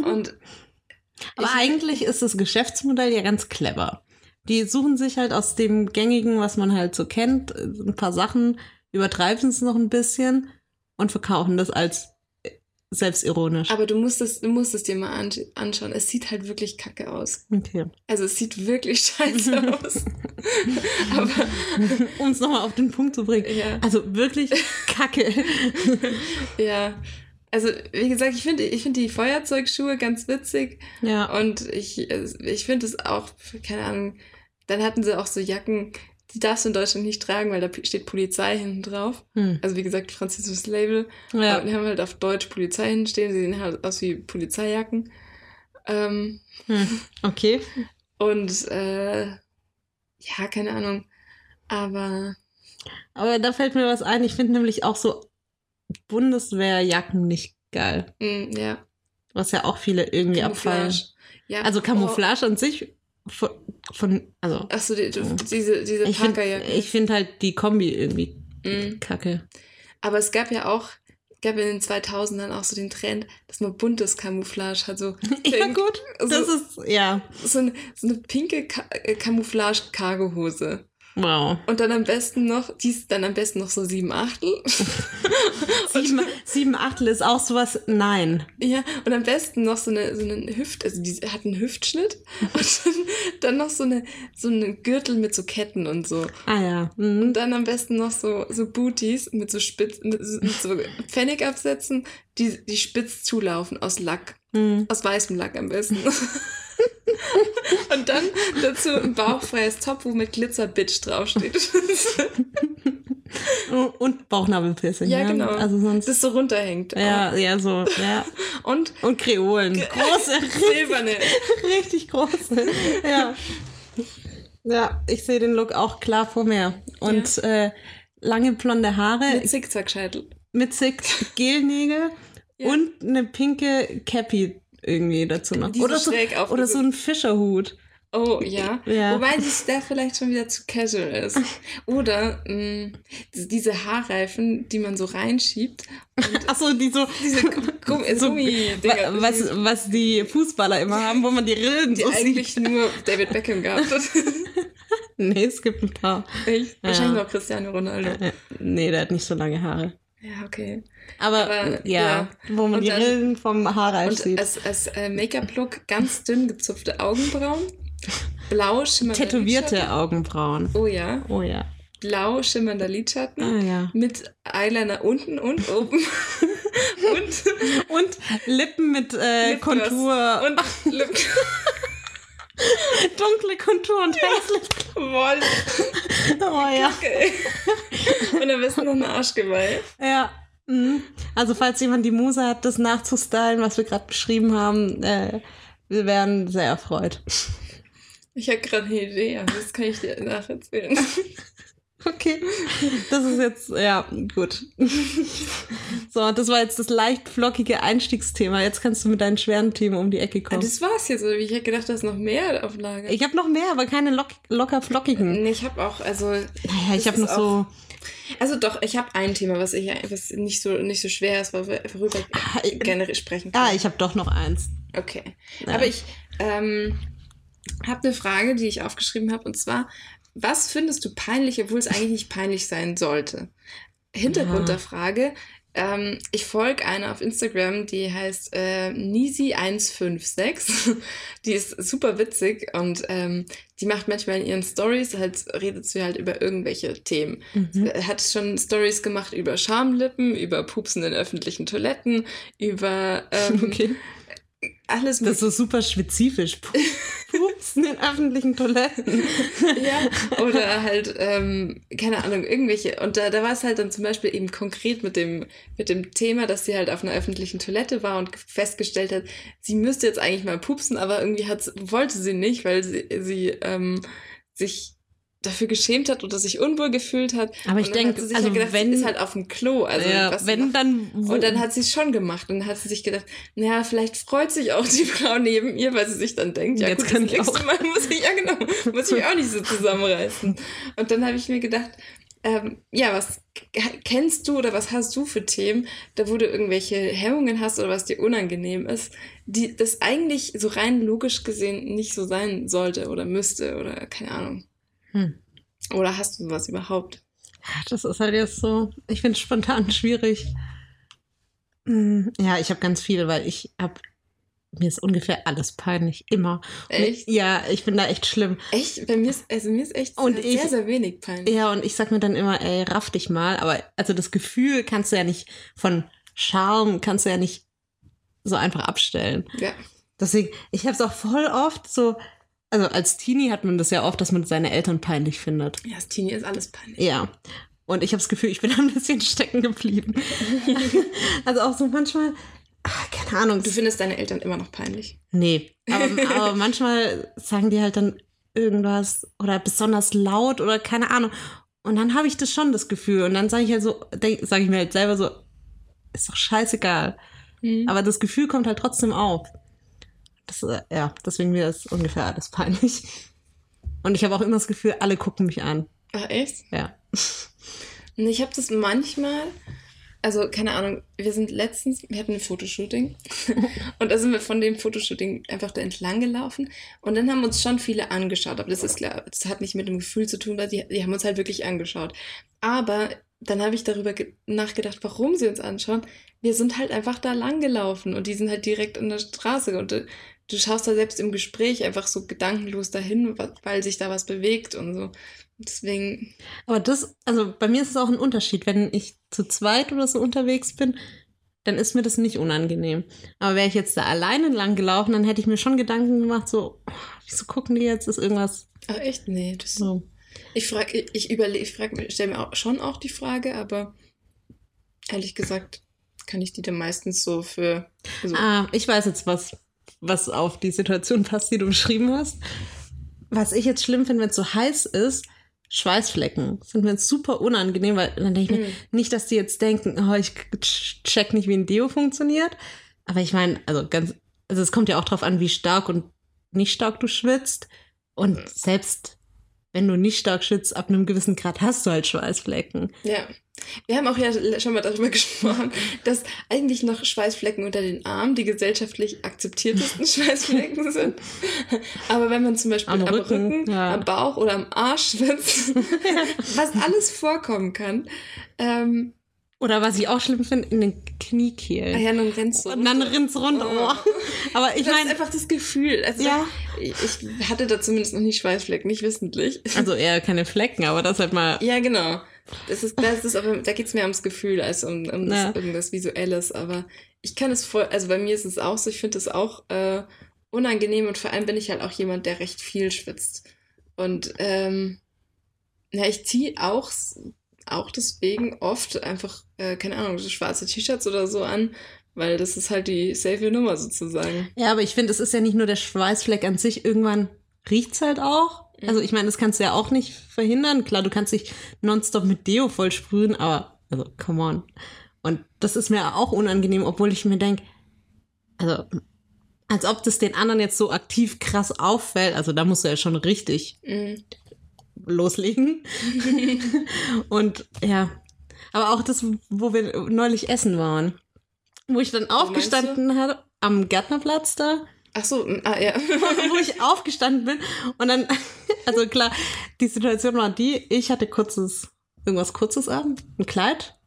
[SPEAKER 3] Und
[SPEAKER 2] Aber
[SPEAKER 3] ich-
[SPEAKER 2] eigentlich ist das Geschäftsmodell ja ganz clever. Die suchen sich halt aus dem gängigen, was man halt so kennt, ein paar Sachen, übertreiben es noch ein bisschen und verkaufen das als äh, selbstironisch.
[SPEAKER 3] Aber du musst es, du musst es dir mal ansch- anschauen. Es sieht halt wirklich kacke aus.
[SPEAKER 2] Okay.
[SPEAKER 3] Also es sieht wirklich scheiße aus. Aber
[SPEAKER 2] um es nochmal auf den Punkt zu bringen.
[SPEAKER 3] ja,
[SPEAKER 2] Also wirklich kacke.
[SPEAKER 3] ja. Also wie gesagt, ich finde ich finde die Feuerzeugschuhe ganz witzig
[SPEAKER 2] ja.
[SPEAKER 3] und ich, ich finde es auch, keine Ahnung, dann hatten sie auch so Jacken, die darfst du in Deutschland nicht tragen, weil da steht Polizei hinten drauf.
[SPEAKER 2] Hm.
[SPEAKER 3] Also wie gesagt, französisches Label. Aber
[SPEAKER 2] ja.
[SPEAKER 3] die haben halt auf Deutsch Polizei hinstehen, sie sehen halt aus wie Polizeijacken. Ähm,
[SPEAKER 2] Hm. Okay.
[SPEAKER 3] und äh, ja, keine Ahnung. Aber
[SPEAKER 2] Aber da fällt mir was ein. Ich finde nämlich auch so Bundeswehrjacken nicht geil.
[SPEAKER 3] mh, ja,
[SPEAKER 2] Was ja auch viele irgendwie abfallen.
[SPEAKER 3] Camouflage. Ja,
[SPEAKER 2] Also Camouflage an sich von, von also
[SPEAKER 3] Oh, ach so, die, du- diese, diese
[SPEAKER 2] ich finde
[SPEAKER 3] Parkerjacken.
[SPEAKER 2] ich find halt die Kombi irgendwie
[SPEAKER 3] Mhm.
[SPEAKER 2] kacke.
[SPEAKER 3] Aber es gab ja auch, gab in den 2000ern auch so den Trend, dass man buntes Camouflage hat. So,
[SPEAKER 2] Ja gut,
[SPEAKER 3] so,
[SPEAKER 2] das ist, ja,
[SPEAKER 3] so, eine, so eine pinke Ka äh, Camouflage-Cargohose.
[SPEAKER 2] Wow.
[SPEAKER 3] Und dann am besten noch, die ist dann am besten noch so sieben Achtel.
[SPEAKER 2] Sieben, sieben Achtel ist auch sowas, nein.
[SPEAKER 3] Ja, und am besten noch so eine, so einen Hüft, also die hat einen Hüftschnitt und dann, dann noch so eine, so einen Gürtel mit so Ketten und so.
[SPEAKER 2] Ah ja.
[SPEAKER 3] Und
[SPEAKER 2] Mhm.
[SPEAKER 3] dann am besten noch so, so Booties mit so spitz, mit so mit so Pfennigabsätzen, die, die spitz zulaufen aus Lack.
[SPEAKER 2] Mhm.
[SPEAKER 3] Aus weißem Lack am besten. Und dann dazu ein bauchfreies Top, wo mit Glitzer-Bitch draufsteht.
[SPEAKER 2] Und Bauchnabelpiercing.
[SPEAKER 3] Ja, genau.
[SPEAKER 2] Also sonst.
[SPEAKER 3] Das so runterhängt.
[SPEAKER 2] ja, ja, so, ja.
[SPEAKER 3] Und
[SPEAKER 2] Und Kreolen. Große,
[SPEAKER 3] silberne.
[SPEAKER 2] richtig große. Ja. Ja, ich sehe den Look auch klar vor mir. Und äh, lange blonde Haare
[SPEAKER 3] Mit Zickzackscheitel.
[SPEAKER 2] mit Zick Gelnägel
[SPEAKER 3] Ja.
[SPEAKER 2] und eine pinke Cappy irgendwie dazu noch.
[SPEAKER 3] So
[SPEAKER 2] Oder so, oder so ein Fischerhut.
[SPEAKER 3] Oh, ja.
[SPEAKER 2] Ja.
[SPEAKER 3] Wobei das da vielleicht schon wieder zu casual ist. Oder mh, diese Haarreifen, die man so reinschiebt.
[SPEAKER 2] Achso, die so,
[SPEAKER 3] diese Gummi,
[SPEAKER 2] so
[SPEAKER 3] Gummi-Dinger,
[SPEAKER 2] wa- was, was die Fußballer immer haben, wo man die Rillen
[SPEAKER 3] die
[SPEAKER 2] so sieht.
[SPEAKER 3] eigentlich nur David Beckham gehabt hat.
[SPEAKER 2] nee, es gibt ein paar.
[SPEAKER 3] Echt? Wahrscheinlich
[SPEAKER 2] Ja.
[SPEAKER 3] noch Cristiano Ronaldo.
[SPEAKER 2] Äh, nee, der hat nicht so lange Haare.
[SPEAKER 3] Ja, okay.
[SPEAKER 2] Aber,
[SPEAKER 3] Aber,
[SPEAKER 2] ja,
[SPEAKER 3] ja.
[SPEAKER 2] wo man
[SPEAKER 3] Und
[SPEAKER 2] die
[SPEAKER 3] dann-
[SPEAKER 2] Rillen vom Haarreif
[SPEAKER 3] Und
[SPEAKER 2] sieht.
[SPEAKER 3] als, als äh, Make-up-Look ganz dünn gezupfte Augenbrauen, blau schimmernder
[SPEAKER 2] Tätowierte
[SPEAKER 3] Lidschatten.
[SPEAKER 2] Augenbrauen.
[SPEAKER 3] Oh ja,
[SPEAKER 2] Oh ja.
[SPEAKER 3] blau schimmernder Lidschatten.
[SPEAKER 2] Ah ja.
[SPEAKER 3] Mit Eyeliner unten und oben. und
[SPEAKER 2] Und Lippen mit äh. Kontur.
[SPEAKER 3] Und Lip
[SPEAKER 2] dunkle Kontur und helles
[SPEAKER 3] Woll.
[SPEAKER 2] Oh ja.
[SPEAKER 3] Okay. Und am besten noch ein Arschgeweih.
[SPEAKER 2] Ja. Mhm. Also falls jemand die Muse hat, das nachzustylen, was wir gerade beschrieben haben, äh, wir wären sehr erfreut.
[SPEAKER 3] Ich habe gerade eine Idee, aber das kann ich dir nacherzählen.
[SPEAKER 2] Okay. Das ist jetzt, ja, gut. So, das war jetzt das leicht flockige Einstiegsthema. Jetzt kannst du mit deinen schweren Themen um die Ecke
[SPEAKER 3] Ah,
[SPEAKER 2] kommen.
[SPEAKER 3] das war's jetzt, oder wie? Ich hätte gedacht, da ist noch mehr auf Lager.
[SPEAKER 2] Ich habe noch mehr, aber keine lock locker flockigen.
[SPEAKER 3] nee, ich habe auch, also,
[SPEAKER 2] Naja, ich habe noch so.
[SPEAKER 3] also doch, ich habe ein Thema, was ich was nicht so nicht so schwer ist, worüber ich gerne sprechen
[SPEAKER 2] Ah, ich habe doch noch eins.
[SPEAKER 3] Okay.
[SPEAKER 2] Ja.
[SPEAKER 3] Aber ich ähm, habe eine Frage, die ich aufgeschrieben habe, und zwar, was findest du peinlich, obwohl es eigentlich nicht peinlich sein sollte? Hintergrund
[SPEAKER 2] Ja.
[SPEAKER 3] der Frage, ähm, ich folge einer auf Instagram, die heißt äh, Nisi156. die ist super witzig und ähm, die macht manchmal in ihren Stories, halt redet sie halt über irgendwelche Themen.
[SPEAKER 2] Mhm.
[SPEAKER 3] Äh, Hat schon Stories gemacht über Schamlippen, über Pupsen in öffentlichen Toiletten, über ähm,
[SPEAKER 2] Okay.
[SPEAKER 3] Alles
[SPEAKER 2] Das ist so super spezifisch. Pupsen in öffentlichen Toiletten.
[SPEAKER 3] Ja, oder halt, ähm, keine Ahnung, irgendwelche. Und da, da war es halt dann zum Beispiel eben konkret mit dem, mit dem Thema, dass sie halt auf einer öffentlichen Toilette war und festgestellt hat, sie müsste jetzt eigentlich mal pupsen, aber irgendwie hat's, wollte sie nicht, weil sie, sie ähm, sich dafür geschämt hat oder sich unwohl gefühlt hat.
[SPEAKER 2] Aber ich denke,
[SPEAKER 3] sich
[SPEAKER 2] also
[SPEAKER 3] halt gedacht,
[SPEAKER 2] wenn,
[SPEAKER 3] sie ist halt auf dem Klo. Also
[SPEAKER 2] ja, wenn dann, wo,
[SPEAKER 3] und dann hat sie es schon gemacht. Und dann hat sie sich gedacht, naja, vielleicht freut sich auch die Frau neben ihr, weil sie sich dann denkt, ja
[SPEAKER 2] Jetzt
[SPEAKER 3] gut,
[SPEAKER 2] kann
[SPEAKER 3] das
[SPEAKER 2] ich
[SPEAKER 3] nächste
[SPEAKER 2] auch.
[SPEAKER 3] Mal muss ich, ja genau, muss ich auch nicht so zusammenreißen. Und dann habe ich mir gedacht, ähm, ja, was kennst du oder was hast du für Themen, da wo du irgendwelche Hemmungen hast oder was dir unangenehm ist, die das eigentlich so rein logisch gesehen nicht so sein sollte oder müsste oder keine Ahnung.
[SPEAKER 2] Hm.
[SPEAKER 3] Oder hast du was überhaupt?
[SPEAKER 2] Das ist halt jetzt so, ich finde es spontan schwierig. Hm, Ja, ich habe ganz viel, weil ich habe, mir ist ungefähr alles peinlich, immer. Und
[SPEAKER 3] Echt?
[SPEAKER 2] Ich, ja, ich bin da echt schlimm.
[SPEAKER 3] Echt? Bei mir ist, also mir ist echt
[SPEAKER 2] Und
[SPEAKER 3] sehr,
[SPEAKER 2] ich-
[SPEAKER 3] sehr, sehr wenig peinlich.
[SPEAKER 2] Ja, und ich sag mir dann immer, ey, raff dich mal. Aber also das Gefühl kannst du ja nicht von Charme, kannst du ja nicht so einfach abstellen.
[SPEAKER 3] Ja.
[SPEAKER 2] Deswegen, ich habe es auch voll oft so, also als Teenie hat man das ja oft, dass man seine Eltern peinlich findet.
[SPEAKER 3] Ja, das Teenie ist alles peinlich.
[SPEAKER 2] Ja. Und ich habe das Gefühl, ich bin ein bisschen stecken geblieben. also auch so manchmal, ach, keine Ahnung.
[SPEAKER 3] Du findest deine Eltern immer noch peinlich.
[SPEAKER 2] Nee, aber, aber manchmal sagen die halt dann irgendwas oder besonders laut oder keine Ahnung. Und dann habe ich das schon das Gefühl. Und dann sage ich halt so, sage ich mir halt selber so, ist doch scheißegal.
[SPEAKER 3] Aber
[SPEAKER 2] Aber das Gefühl kommt halt trotzdem auf. Das, äh, ja, deswegen mir ist ungefähr alles peinlich. Und ich habe auch immer das Gefühl, alle gucken mich an.
[SPEAKER 3] Ach, echt?
[SPEAKER 2] Ja.
[SPEAKER 3] Und ich habe das manchmal, also keine Ahnung, wir sind letztens, wir hatten ein Fotoshooting und da sind wir von dem Fotoshooting einfach da entlang gelaufen und dann haben uns schon viele angeschaut, aber das ist klar, das hat nicht mit dem Gefühl zu tun, weil die, die haben uns halt wirklich angeschaut. Aber dann habe ich darüber ge- nachgedacht, warum sie uns anschauen. Wir sind halt einfach da lang gelaufen und die sind halt direkt an der Straße und du, schaust da selbst im Gespräch einfach so gedankenlos dahin, weil sich da was bewegt und so. Deswegen,
[SPEAKER 2] Aber das, also bei mir ist es auch ein Unterschied. Wenn ich zu zweit oder so unterwegs bin, dann ist mir das nicht unangenehm. Aber wäre ich jetzt da alleine lang gelaufen, dann hätte ich mir schon Gedanken gemacht, so, oh, wieso gucken die jetzt? Ist irgendwas
[SPEAKER 3] ach echt, nee, das
[SPEAKER 2] so.
[SPEAKER 3] Ich frage, ich, ich überlege, ich frage, stelle mir auch, schon auch die Frage, aber ehrlich gesagt kann ich die dann meistens so für. So,
[SPEAKER 2] Ah, ich weiß jetzt was, was auf die Situation passt, die du beschrieben hast. Was ich jetzt schlimm finde, wenn es so heiß ist, Schweißflecken sind mir super unangenehm, weil dann denke ich mir,
[SPEAKER 3] Mhm.
[SPEAKER 2] nicht, dass die jetzt denken, oh, ich check nicht, wie ein Deo funktioniert. Aber ich meine, also ganz, also es kommt ja auch drauf an, wie stark und nicht stark du schwitzt. Und selbst wenn du nicht stark schwitzt, ab einem gewissen Grad hast du halt Schweißflecken.
[SPEAKER 3] Ja. Wir haben auch ja schon mal darüber gesprochen, dass eigentlich noch Schweißflecken unter den Armen die gesellschaftlich akzeptiertesten Schweißflecken sind. Aber wenn man zum Beispiel
[SPEAKER 2] Am
[SPEAKER 3] am,
[SPEAKER 2] Rücken,
[SPEAKER 3] Rücken,
[SPEAKER 2] ja.
[SPEAKER 3] am Bauch oder am Arsch schwitzt, was alles vorkommen kann, ähm,
[SPEAKER 2] Oder was ich auch schlimm finde, in den
[SPEAKER 3] ah
[SPEAKER 2] Kniekehlen.
[SPEAKER 3] ja, dann rennst du.
[SPEAKER 2] Und dann rinnt's runter.
[SPEAKER 3] Oh.
[SPEAKER 2] Aber ich
[SPEAKER 3] das ist
[SPEAKER 2] meine,
[SPEAKER 3] einfach das Gefühl. Also
[SPEAKER 2] Ja.
[SPEAKER 3] ich, ich hatte da zumindest noch nie Schweißflecken, nicht wissentlich.
[SPEAKER 2] also eher keine Flecken, aber das halt mal.
[SPEAKER 3] Ja, genau. Das ist, das ist aber, da geht's mehr ums Gefühl als um, um das,
[SPEAKER 2] Ja.
[SPEAKER 3] irgendwas Visuelles. Aber ich kann es voll, also bei mir ist es auch so, ich finde es auch äh, unangenehm und vor allem bin ich halt auch jemand, der recht viel schwitzt. Und ähm, ja, ich ziehe auch, auch deswegen oft einfach, äh, keine Ahnung, so schwarze T-Shirts oder so an, weil das ist halt die safe Nummer sozusagen.
[SPEAKER 2] Ja, aber ich finde, es ist ja nicht nur der Schweißfleck an sich, irgendwann riecht's halt auch. Also ich meine, das kannst du ja auch nicht verhindern. Klar, du kannst dich nonstop mit Deo voll sprühen, aber also come on. Und das ist mir auch unangenehm, obwohl ich mir denke, also als ob das den anderen jetzt so aktiv krass auffällt. Also da musst du ja schon richtig
[SPEAKER 3] Mhm.
[SPEAKER 2] loslegen. Und ja, aber auch das, wo wir neulich essen waren, wo ich dann aufgestanden habe am Gärtnerplatz da
[SPEAKER 3] Ach so, ah ja.
[SPEAKER 2] wo ich aufgestanden bin und dann, also klar, die Situation war die, ich hatte kurzes, irgendwas kurzes an, ein Kleid,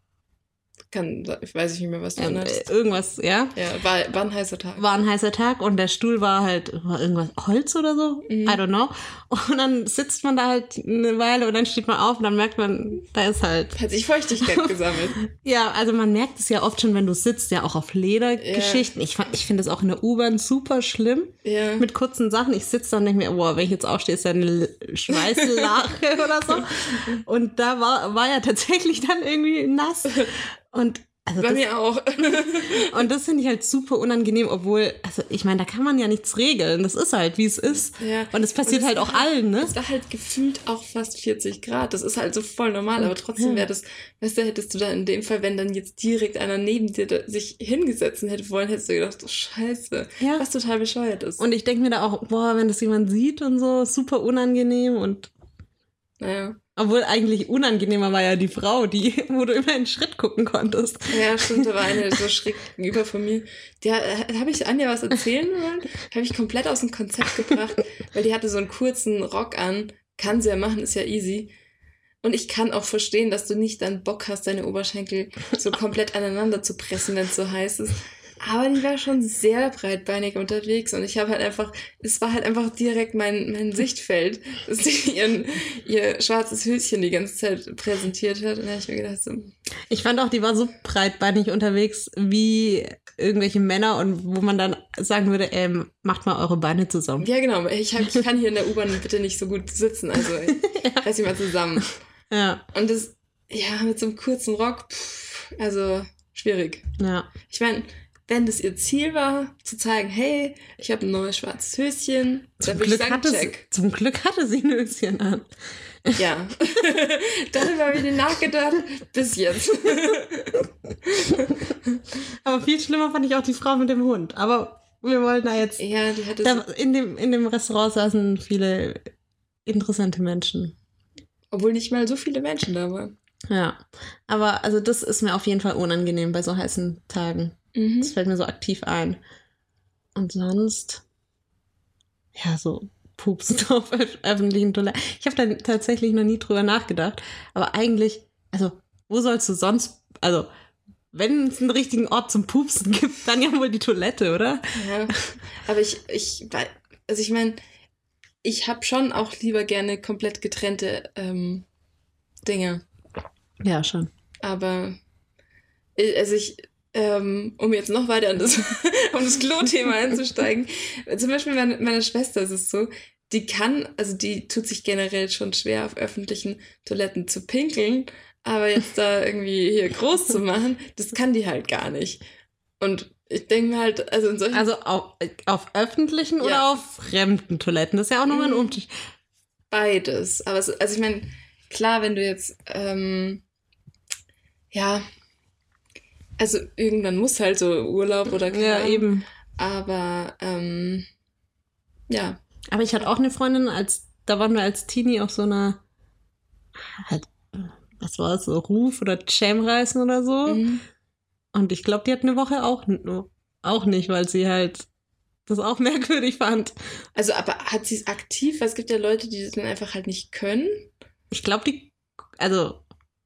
[SPEAKER 3] Kann, ich weiß nicht mehr, was du
[SPEAKER 2] ähm,
[SPEAKER 3] anhattest.
[SPEAKER 2] äh, irgendwas, ja,
[SPEAKER 3] Ja, war, war ein heißer Tag.
[SPEAKER 2] war ein heißer Tag und der Stuhl war halt, war irgendwas Holz oder so,
[SPEAKER 3] Mhm.
[SPEAKER 2] I don't know. Und dann sitzt man da halt eine Weile und dann steht man auf und dann merkt man, da ist halt,
[SPEAKER 3] Hat sich Feuchtigkeit gesammelt.
[SPEAKER 2] ja, also man merkt es ja oft schon, wenn du sitzt, ja auch auf Ledergeschichten. Ich, fand- ich finde es auch in der U-Bahn super schlimm.
[SPEAKER 3] Ja.
[SPEAKER 2] mit kurzen Sachen. Ich sitze da und denke mir, boah, wenn ich jetzt aufstehe, ist ja eine Schweißlache oder so. Und da war, war ja tatsächlich dann irgendwie nass. Und also
[SPEAKER 3] Bei
[SPEAKER 2] das,
[SPEAKER 3] mir auch.
[SPEAKER 2] und das finde ich halt super unangenehm, obwohl, also ich meine, da kann man ja nichts regeln. Das ist halt, wie es ist.
[SPEAKER 3] Ja.
[SPEAKER 2] Und es passiert
[SPEAKER 3] Und
[SPEAKER 2] halt auch
[SPEAKER 3] war-
[SPEAKER 2] allen, ne?
[SPEAKER 3] Es war halt gefühlt auch fast 40 Grad. Das ist halt so voll normal, aber trotzdem wäre das, weißt du, hättest du da in dem Fall, wenn dann jetzt direkt einer neben dir da sich hingesetzt hätte wollen, hättest du gedacht, oh Scheiße,
[SPEAKER 2] Ja.
[SPEAKER 3] was total bescheuert ist.
[SPEAKER 2] Und ich denke mir da auch, boah, wenn das jemand sieht und so, super unangenehm und
[SPEAKER 3] naja.
[SPEAKER 2] Obwohl eigentlich unangenehmer war ja die Frau, die, wo du immer einen Schritt gucken konntest.
[SPEAKER 3] Ja, stimmt, da war eine so schräg gegenüber von mir. Der äh, habe ich Anja was erzählen wollen, habe ich komplett aus dem Konzept gebracht, weil die hatte so einen kurzen Rock an. Kann sie ja machen, ist ja easy. Und ich kann auch verstehen, dass du nicht dann Bock hast, deine Oberschenkel so komplett aneinander zu pressen, wenn es so heiß ist. Aber die war schon sehr breitbeinig unterwegs und ich habe halt einfach, es war halt einfach direkt mein, mein Sichtfeld, dass sie ihren, ihr schwarzes Höschen die ganze Zeit präsentiert hat. Und da habe ich mir gedacht, so,
[SPEAKER 2] Ich fand auch, die war so breitbeinig unterwegs wie irgendwelche Männer und wo man dann sagen würde, ähm, macht mal eure Beine zusammen.
[SPEAKER 3] Ja, genau. Ich, hab, ich kann hier in der U-Bahn bitte nicht so gut sitzen. Also reiß dich mal zusammen.
[SPEAKER 2] Ja,
[SPEAKER 3] Und das, ja, mit so einem kurzen Rock, pff, also schwierig.
[SPEAKER 2] ja.
[SPEAKER 3] Ich meine, wenn das ihr Ziel war, zu zeigen, hey, ich habe ein neues schwarzes Höschen,
[SPEAKER 2] Zum Glück,
[SPEAKER 3] sagen,
[SPEAKER 2] hatte sie, zum Glück hatte sie ein Höschen an.
[SPEAKER 3] Ja. Darüber habe ich nicht nachgedacht. Bis jetzt.
[SPEAKER 2] Aber viel schlimmer fand ich auch die Frau mit dem Hund. Aber wir wollen da jetzt.
[SPEAKER 3] ja, die hatte
[SPEAKER 2] Da, in, dem, in dem Restaurant saßen viele interessante Menschen.
[SPEAKER 3] obwohl nicht mal so viele Menschen da waren.
[SPEAKER 2] Ja. Aber also das ist mir auf jeden Fall unangenehm bei so heißen Tagen.
[SPEAKER 3] Mhm.
[SPEAKER 2] Das fällt mir so aktiv ein. Und sonst, ja, so Pupsen auf öf- öffentlichen Toiletten. Ich habe da tatsächlich noch nie drüber nachgedacht. Aber eigentlich, also, wo sollst du sonst, also, wenn es einen richtigen Ort zum Pupsen gibt, dann ja wohl die Toilette, oder?
[SPEAKER 3] Ja, aber ich, ich, also ich meine, ich habe schon auch lieber gerne komplett getrennte ähm, Dinge.
[SPEAKER 2] Ja, schon.
[SPEAKER 3] Aber, äh, also ich, ähm, um jetzt noch weiter an das, um das Klo-Thema einzusteigen, zum Beispiel meine, meine Schwester ist es so, die kann, also die tut sich generell schon schwer auf öffentlichen Toiletten zu pinkeln, aber jetzt da irgendwie hier groß zu machen, das kann die halt gar nicht. Und ich denke mir halt, also in solchen
[SPEAKER 2] Also auf, auf öffentlichen
[SPEAKER 3] Ja.
[SPEAKER 2] oder auf fremden Toiletten? Das ist ja auch nochmal ein
[SPEAKER 3] Mhm.
[SPEAKER 2] Unterschied.
[SPEAKER 3] Beides. Aber es, also ich meine, klar, wenn du jetzt, ähm, ja, also irgendwann muss halt so Urlaub oder keine
[SPEAKER 2] Ja, eben.
[SPEAKER 3] Aber ähm, ja,
[SPEAKER 2] Aber ich hatte auch eine Freundin, als da waren wir als Teenie auf so einer, halt, was war es, so Ruf- oder Jam-Reisen oder so.
[SPEAKER 3] Mhm.
[SPEAKER 2] Und ich glaube, die hat eine Woche auch, auch nicht, weil sie halt das auch merkwürdig fand.
[SPEAKER 3] Also, aber hat sie es aktiv? Weil es gibt ja Leute, die das dann einfach halt nicht können.
[SPEAKER 2] Ich glaube, die, also,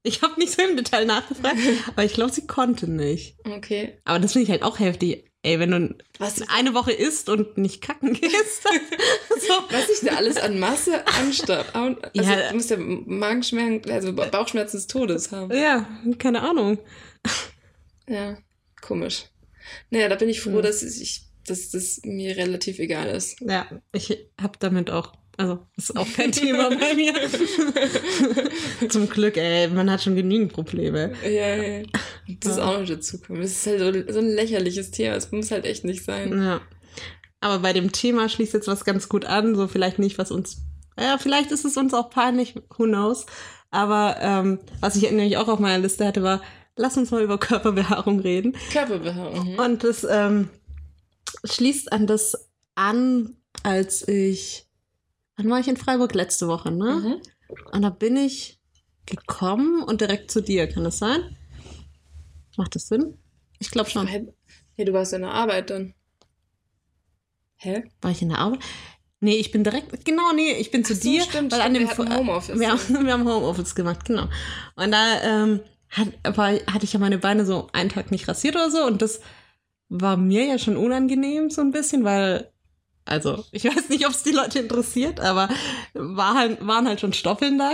[SPEAKER 2] ich habe nicht so im Detail nachgefragt, aber ich glaube, sie konnte nicht.
[SPEAKER 3] Okay.
[SPEAKER 2] Aber das finde ich halt auch heftig. Ey, wenn du
[SPEAKER 3] Was,
[SPEAKER 2] eine Woche isst und nicht kacken gehst, so.
[SPEAKER 3] was sich da alles an Masse anstaut. Also,
[SPEAKER 2] Ja.
[SPEAKER 3] du musst ja Magenschmerzen, also Bauchschmerzen des Todes haben.
[SPEAKER 2] Ja, keine Ahnung.
[SPEAKER 3] Ja, komisch. Naja, da bin ich froh,
[SPEAKER 2] Hm.
[SPEAKER 3] dass ich, dass das mir relativ egal ist.
[SPEAKER 2] Ja, ich habe damit auch, also ist auch kein Thema bei mir. Zum Glück, ey, man hat schon genügend Probleme.
[SPEAKER 3] Ja, ja. Das ist auch noch dazu kommen. Das ist halt so, so ein lächerliches Thema. Es muss halt echt nicht sein.
[SPEAKER 2] Ja. Aber bei dem Thema schließt jetzt was ganz gut an, so vielleicht nicht, was uns, ja, vielleicht ist es uns auch peinlich, who knows. Aber ähm, was ich nämlich auch auf meiner Liste hatte, war, lass uns mal über Körperbehaarung reden.
[SPEAKER 3] Körperbehaarung. Mhm.
[SPEAKER 2] Und das ähm, schließt an das an, als ich, wann war ich in Freiburg? Letzte Woche, ne?
[SPEAKER 3] Mhm.
[SPEAKER 2] Und da bin ich gekommen und direkt zu dir, kann das sein? Macht das Sinn? Ich glaube schon.
[SPEAKER 3] Ja, du warst in der Arbeit dann. Hä?
[SPEAKER 2] War ich in der Arbeit? Nee, ich bin direkt, genau, nee, ich bin zu
[SPEAKER 3] Ach so,
[SPEAKER 2] dir.
[SPEAKER 3] stimmt,
[SPEAKER 2] weil an
[SPEAKER 3] stimmt,
[SPEAKER 2] dem
[SPEAKER 3] wir hatten Homeoffice.
[SPEAKER 2] Wir haben, wir haben Homeoffice gemacht, genau. Und da ähm, hat, war, hatte ich ja meine Beine so einen Tag nicht rasiert oder so und das war mir ja schon unangenehm so ein bisschen, weil, also ich weiß nicht, ob es die Leute interessiert, aber war halt, waren halt schon Stoffeln da.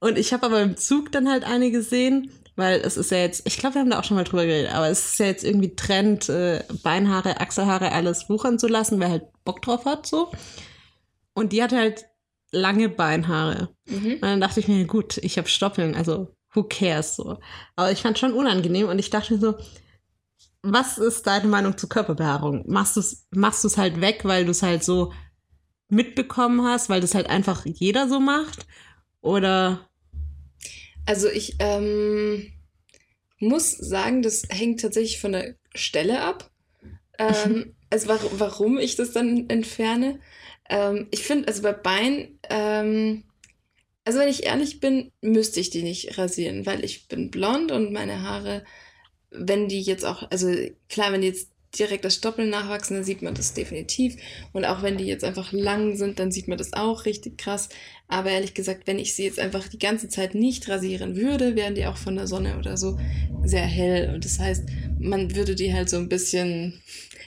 [SPEAKER 2] Und ich habe aber im Zug dann halt eine gesehen, weil es ist ja jetzt, ich glaube, wir haben da auch schon mal drüber geredet, aber es ist ja jetzt irgendwie Trend, äh, Beinhaare, Achselhaare, alles wuchern zu lassen, wer halt Bock drauf hat, so. Und die hatte halt lange Beinhaare.
[SPEAKER 3] Mhm.
[SPEAKER 2] Und dann dachte ich mir, gut, ich habe Stoppeln, also who cares so. Aber ich fand schon unangenehm und ich dachte mir so, was ist deine Meinung zu Körperbehaarung? Machst du es machst du's halt weg, weil du es halt so mitbekommen hast, weil das halt einfach jeder so macht? Oder
[SPEAKER 3] Also ich ähm, muss sagen, das hängt tatsächlich von der Stelle ab. Ähm, also war, warum ich das dann entferne. Ähm, ich finde, also bei Bein, ähm, also wenn ich ehrlich bin, müsste ich die nicht rasieren, weil ich bin blond und meine Haare, wenn die jetzt auch, also klar, wenn die jetzt direkt das Stoppeln nachwachsen, dann sieht man das definitiv. Und auch wenn die jetzt einfach lang sind, dann sieht man das auch richtig krass. Aber ehrlich gesagt, wenn ich sie jetzt einfach die ganze Zeit nicht rasieren würde, wären die auch von der Sonne oder so sehr hell. Und das heißt, man würde die halt so ein bisschen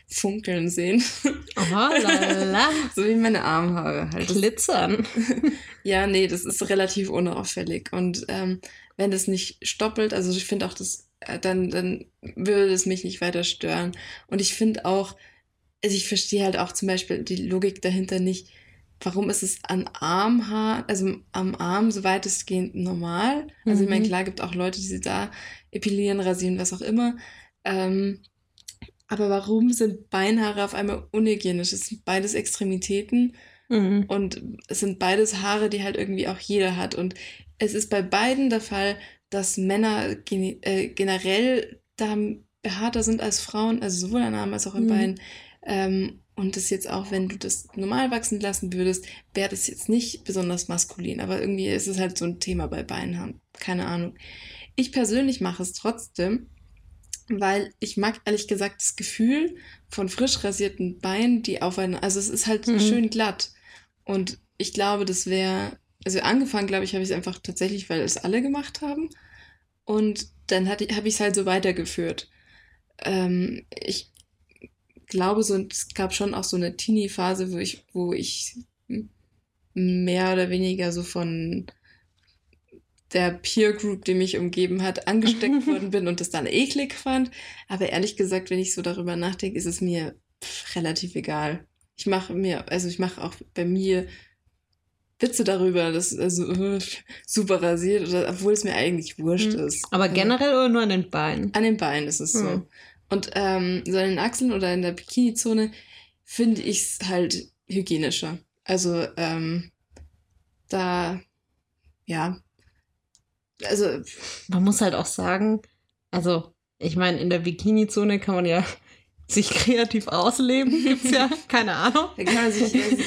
[SPEAKER 3] funkeln sehen.
[SPEAKER 2] oh, lala,
[SPEAKER 3] so wie meine Armhaare halt.
[SPEAKER 2] Glitzern.
[SPEAKER 3] ja, nee, das ist relativ unauffällig. Und ähm, wenn das nicht stoppelt, also ich finde auch das, dann, dann würde es mich nicht weiter stören. Und ich finde auch, also ich verstehe halt auch zum Beispiel die Logik dahinter nicht, warum ist es an Armhaar, also am Arm so weitestgehend normal. Also ich meine,
[SPEAKER 2] Mhm.
[SPEAKER 3] klar gibt auch Leute, die sie da epilieren, rasieren, was auch immer. Ähm, aber warum sind Beinhaare auf einmal unhygienisch? Es sind beides Extremitäten
[SPEAKER 2] Mhm.
[SPEAKER 3] und es sind beides Haare, die halt irgendwie auch jeder hat. Und es ist bei beiden der Fall, dass Männer gene äh, generell da behaarter sind als Frauen, also sowohl an Armen als auch an
[SPEAKER 2] Mhm.
[SPEAKER 3] Beinen. Ähm, und das jetzt auch, wenn du das normal wachsen lassen würdest, wäre das jetzt nicht besonders maskulin. Aber irgendwie ist es halt so ein Thema bei Beinhaaren. Keine Ahnung. Ich persönlich mache es trotzdem, weil ich mag ehrlich gesagt das Gefühl von frisch rasierten Beinen, die aufeinander, also es ist halt
[SPEAKER 2] Mhm.
[SPEAKER 3] schön glatt. Und ich glaube, das wäre, also angefangen, glaube ich, habe ich es einfach tatsächlich, weil es alle gemacht haben. Und dann habe ich es halt so weitergeführt. Ähm, ich glaube, so, es gab schon auch so eine Teenie-Phase, wo ich, wo ich mehr oder weniger so von der Peer Group, die mich umgeben hat, angesteckt worden bin und das dann eklig fand. Aber ehrlich gesagt, wenn ich so darüber nachdenke, ist es mir relativ egal. Ich mache mir, also ich mache auch bei mir Witze darüber, dass also äh, super rasiert, oder, obwohl es mir eigentlich wurscht
[SPEAKER 2] Mhm.
[SPEAKER 3] ist.
[SPEAKER 2] Aber generell oder nur an den Beinen?
[SPEAKER 3] an den Beinen ist es so.
[SPEAKER 2] Hm.
[SPEAKER 3] Und ähm, so an den Achseln oder in der Bikini-Zone finde ich es halt hygienischer. Also ähm, da, ja, also
[SPEAKER 2] Man muss halt auch sagen, also ich meine, in der Bikini-Zone kann man ja sich kreativ ausleben. Gibt's ja, keine Ahnung.
[SPEAKER 3] Da kann man sich. Also,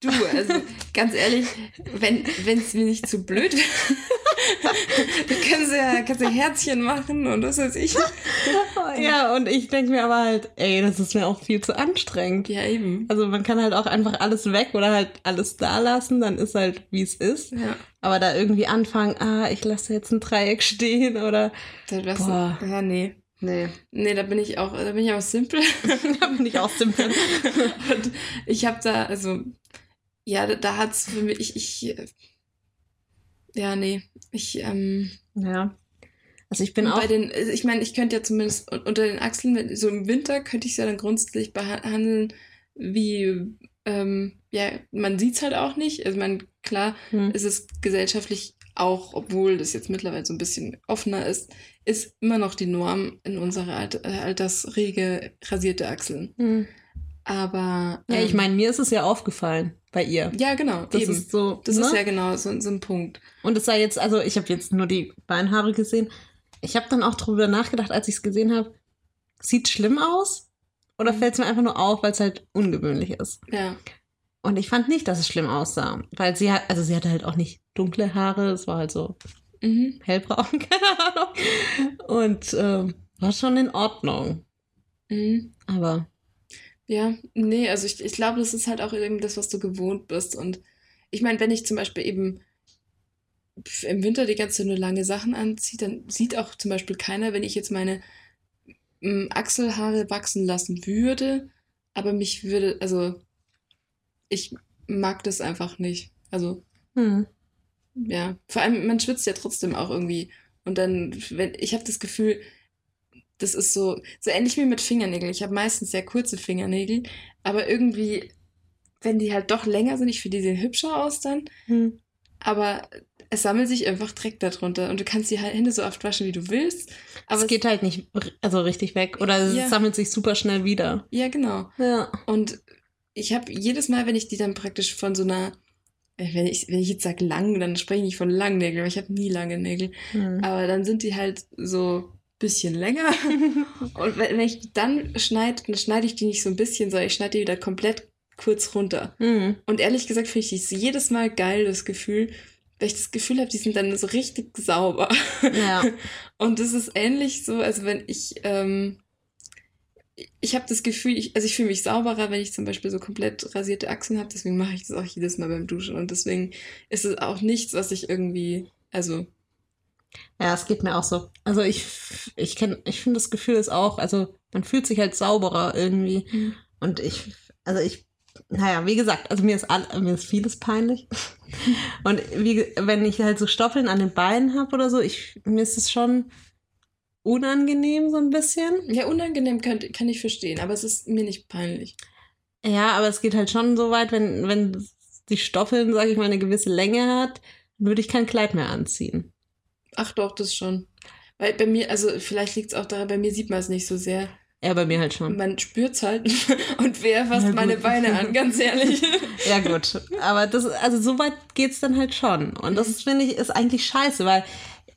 [SPEAKER 3] du, also ganz ehrlich, wenn es mir nicht zu blöd wäre, dann können sie ja kannst du Herzchen machen und was weiß ich.
[SPEAKER 2] Ja, und ich denke mir aber halt, ey, das ist mir auch viel zu anstrengend.
[SPEAKER 3] Ja, eben.
[SPEAKER 2] Also man kann halt auch einfach alles weg oder halt alles da lassen, dann ist halt wie es ist.
[SPEAKER 3] Ja.
[SPEAKER 2] Aber da irgendwie anfangen, ah, ich lasse jetzt ein Dreieck stehen oder
[SPEAKER 3] Da, das,
[SPEAKER 2] Boah.
[SPEAKER 3] ja, nee.
[SPEAKER 2] Nee,
[SPEAKER 3] Nee, da bin ich auch, da bin ich auch simpel.
[SPEAKER 2] da bin ich aus dem
[SPEAKER 3] Und ich habe da, also, ja, da, da hat's für mich, ich, ich, ja, nee, ich, ähm,
[SPEAKER 2] Ja. Also ich bin auch
[SPEAKER 3] bei den, ich meine, ich könnte ja zumindest un- unter den Achseln, so im Winter könnte ich es ja dann grundsätzlich behandeln, wie, ähm, ja, man sieht es halt auch nicht. Also, man, klar,
[SPEAKER 2] hm,
[SPEAKER 3] ist es gesellschaftlich auch, obwohl das jetzt mittlerweile so ein bisschen offener ist, ist immer noch die Norm in unserer Alt äh, Altersregel rasierte Achseln.
[SPEAKER 2] hm.
[SPEAKER 3] Aber.
[SPEAKER 2] Ja, ich
[SPEAKER 3] ähm,
[SPEAKER 2] meine, mir ist es ja aufgefallen bei ihr.
[SPEAKER 3] Ja, genau.
[SPEAKER 2] Das
[SPEAKER 3] eben.
[SPEAKER 2] ist so.
[SPEAKER 3] das
[SPEAKER 2] ne?
[SPEAKER 3] ist ja genau so, so ein Punkt.
[SPEAKER 2] Und es sei jetzt, also ich habe jetzt nur die Beinhaare gesehen. Ich habe dann auch drüber nachgedacht, als ich es gesehen habe. Sieht schlimm aus? Oder
[SPEAKER 3] Mhm.
[SPEAKER 2] fällt es mir einfach nur auf, weil es halt ungewöhnlich ist?
[SPEAKER 3] Ja.
[SPEAKER 2] Und ich fand nicht, dass es schlimm aussah. Weil sie hat, also sie hatte halt auch nicht dunkle Haare, es war halt so
[SPEAKER 3] Mhm.
[SPEAKER 2] hellbraun, keine Ahnung. Und ähm, war schon in Ordnung.
[SPEAKER 3] Mhm.
[SPEAKER 2] Aber
[SPEAKER 3] Ja, nee, also ich, ich glaube, das ist halt auch eben das, was du gewohnt bist. Und ich meine, wenn ich zum Beispiel eben im Winter die ganze Zeit nur lange Sachen anziehe, dann sieht auch zum Beispiel keiner, wenn ich jetzt meine m, Achselhaare wachsen lassen würde, aber mich würde, also ich mag das einfach nicht. Also
[SPEAKER 2] hm,
[SPEAKER 3] ja, vor allem, man schwitzt ja trotzdem auch irgendwie. Und dann, wenn, ich habe das Gefühl, das ist so, so ähnlich wie mit Fingernägeln. Ich habe meistens sehr kurze Fingernägel, aber irgendwie, wenn die halt doch länger sind, ich finde, die sehen hübscher aus dann,
[SPEAKER 2] hm.
[SPEAKER 3] aber es sammelt sich einfach Dreck darunter und du kannst die Hände so oft waschen, wie du willst. Aber
[SPEAKER 2] es geht halt nicht also richtig weg. Oder es
[SPEAKER 3] Ja.
[SPEAKER 2] sammelt sich super schnell wieder.
[SPEAKER 3] ja, genau.
[SPEAKER 2] Ja.
[SPEAKER 3] Und ich habe jedes Mal, wenn ich die dann praktisch von so einer, äh, wenn ich, wenn ich jetzt sage lang, dann spreche ich nicht von langen Nägeln, weil ich habe nie lange Nägel.
[SPEAKER 2] Hm.
[SPEAKER 3] Aber dann sind die halt so ein bisschen länger. Und wenn, ich die dann schneide, dann schneide ich die nicht so ein bisschen, sondern ich schneide die wieder komplett kurz runter.
[SPEAKER 2] Hm.
[SPEAKER 3] Und ehrlich gesagt finde ich das jedes Mal geil, das Gefühl, weil ich das Gefühl habe, die sind dann so richtig sauber.
[SPEAKER 2] Ja.
[SPEAKER 3] Und das ist ähnlich so, also wenn ich, ähm, ich habe das Gefühl, ich, also ich fühle mich sauberer, wenn ich zum Beispiel so komplett rasierte Achseln habe, deswegen mache ich das auch jedes Mal beim Duschen. Und deswegen ist es auch nichts, was ich irgendwie, also,
[SPEAKER 2] Ja, es geht mir auch so. Also ich, ich ich finde das Gefühl ist auch, also man fühlt sich halt sauberer irgendwie. Und ich, also ich, naja, wie gesagt, also mir ist, all, mir ist vieles peinlich. Und wie, wenn ich halt so Stoppeln an den Beinen habe oder so, ich, mir ist es schon unangenehm so ein bisschen.
[SPEAKER 3] ja, unangenehm kann, kann ich verstehen, aber es ist mir nicht peinlich.
[SPEAKER 2] Ja, aber es geht halt schon so weit, wenn, wenn die Stoppeln, sage ich mal, eine gewisse Länge hat, dann würde ich kein Kleid mehr anziehen.
[SPEAKER 3] Ach doch, das schon. Weil bei mir, also vielleicht liegt es auch daran, bei mir sieht man es nicht so sehr.
[SPEAKER 2] Ja, bei mir halt schon.
[SPEAKER 3] Man spürt es halt und wer fasst
[SPEAKER 2] Ja,
[SPEAKER 3] meine Beine an, ganz ehrlich.
[SPEAKER 2] Ja, gut. Aber das, also so weit geht's dann halt schon. Und das finde ich ist eigentlich scheiße, weil,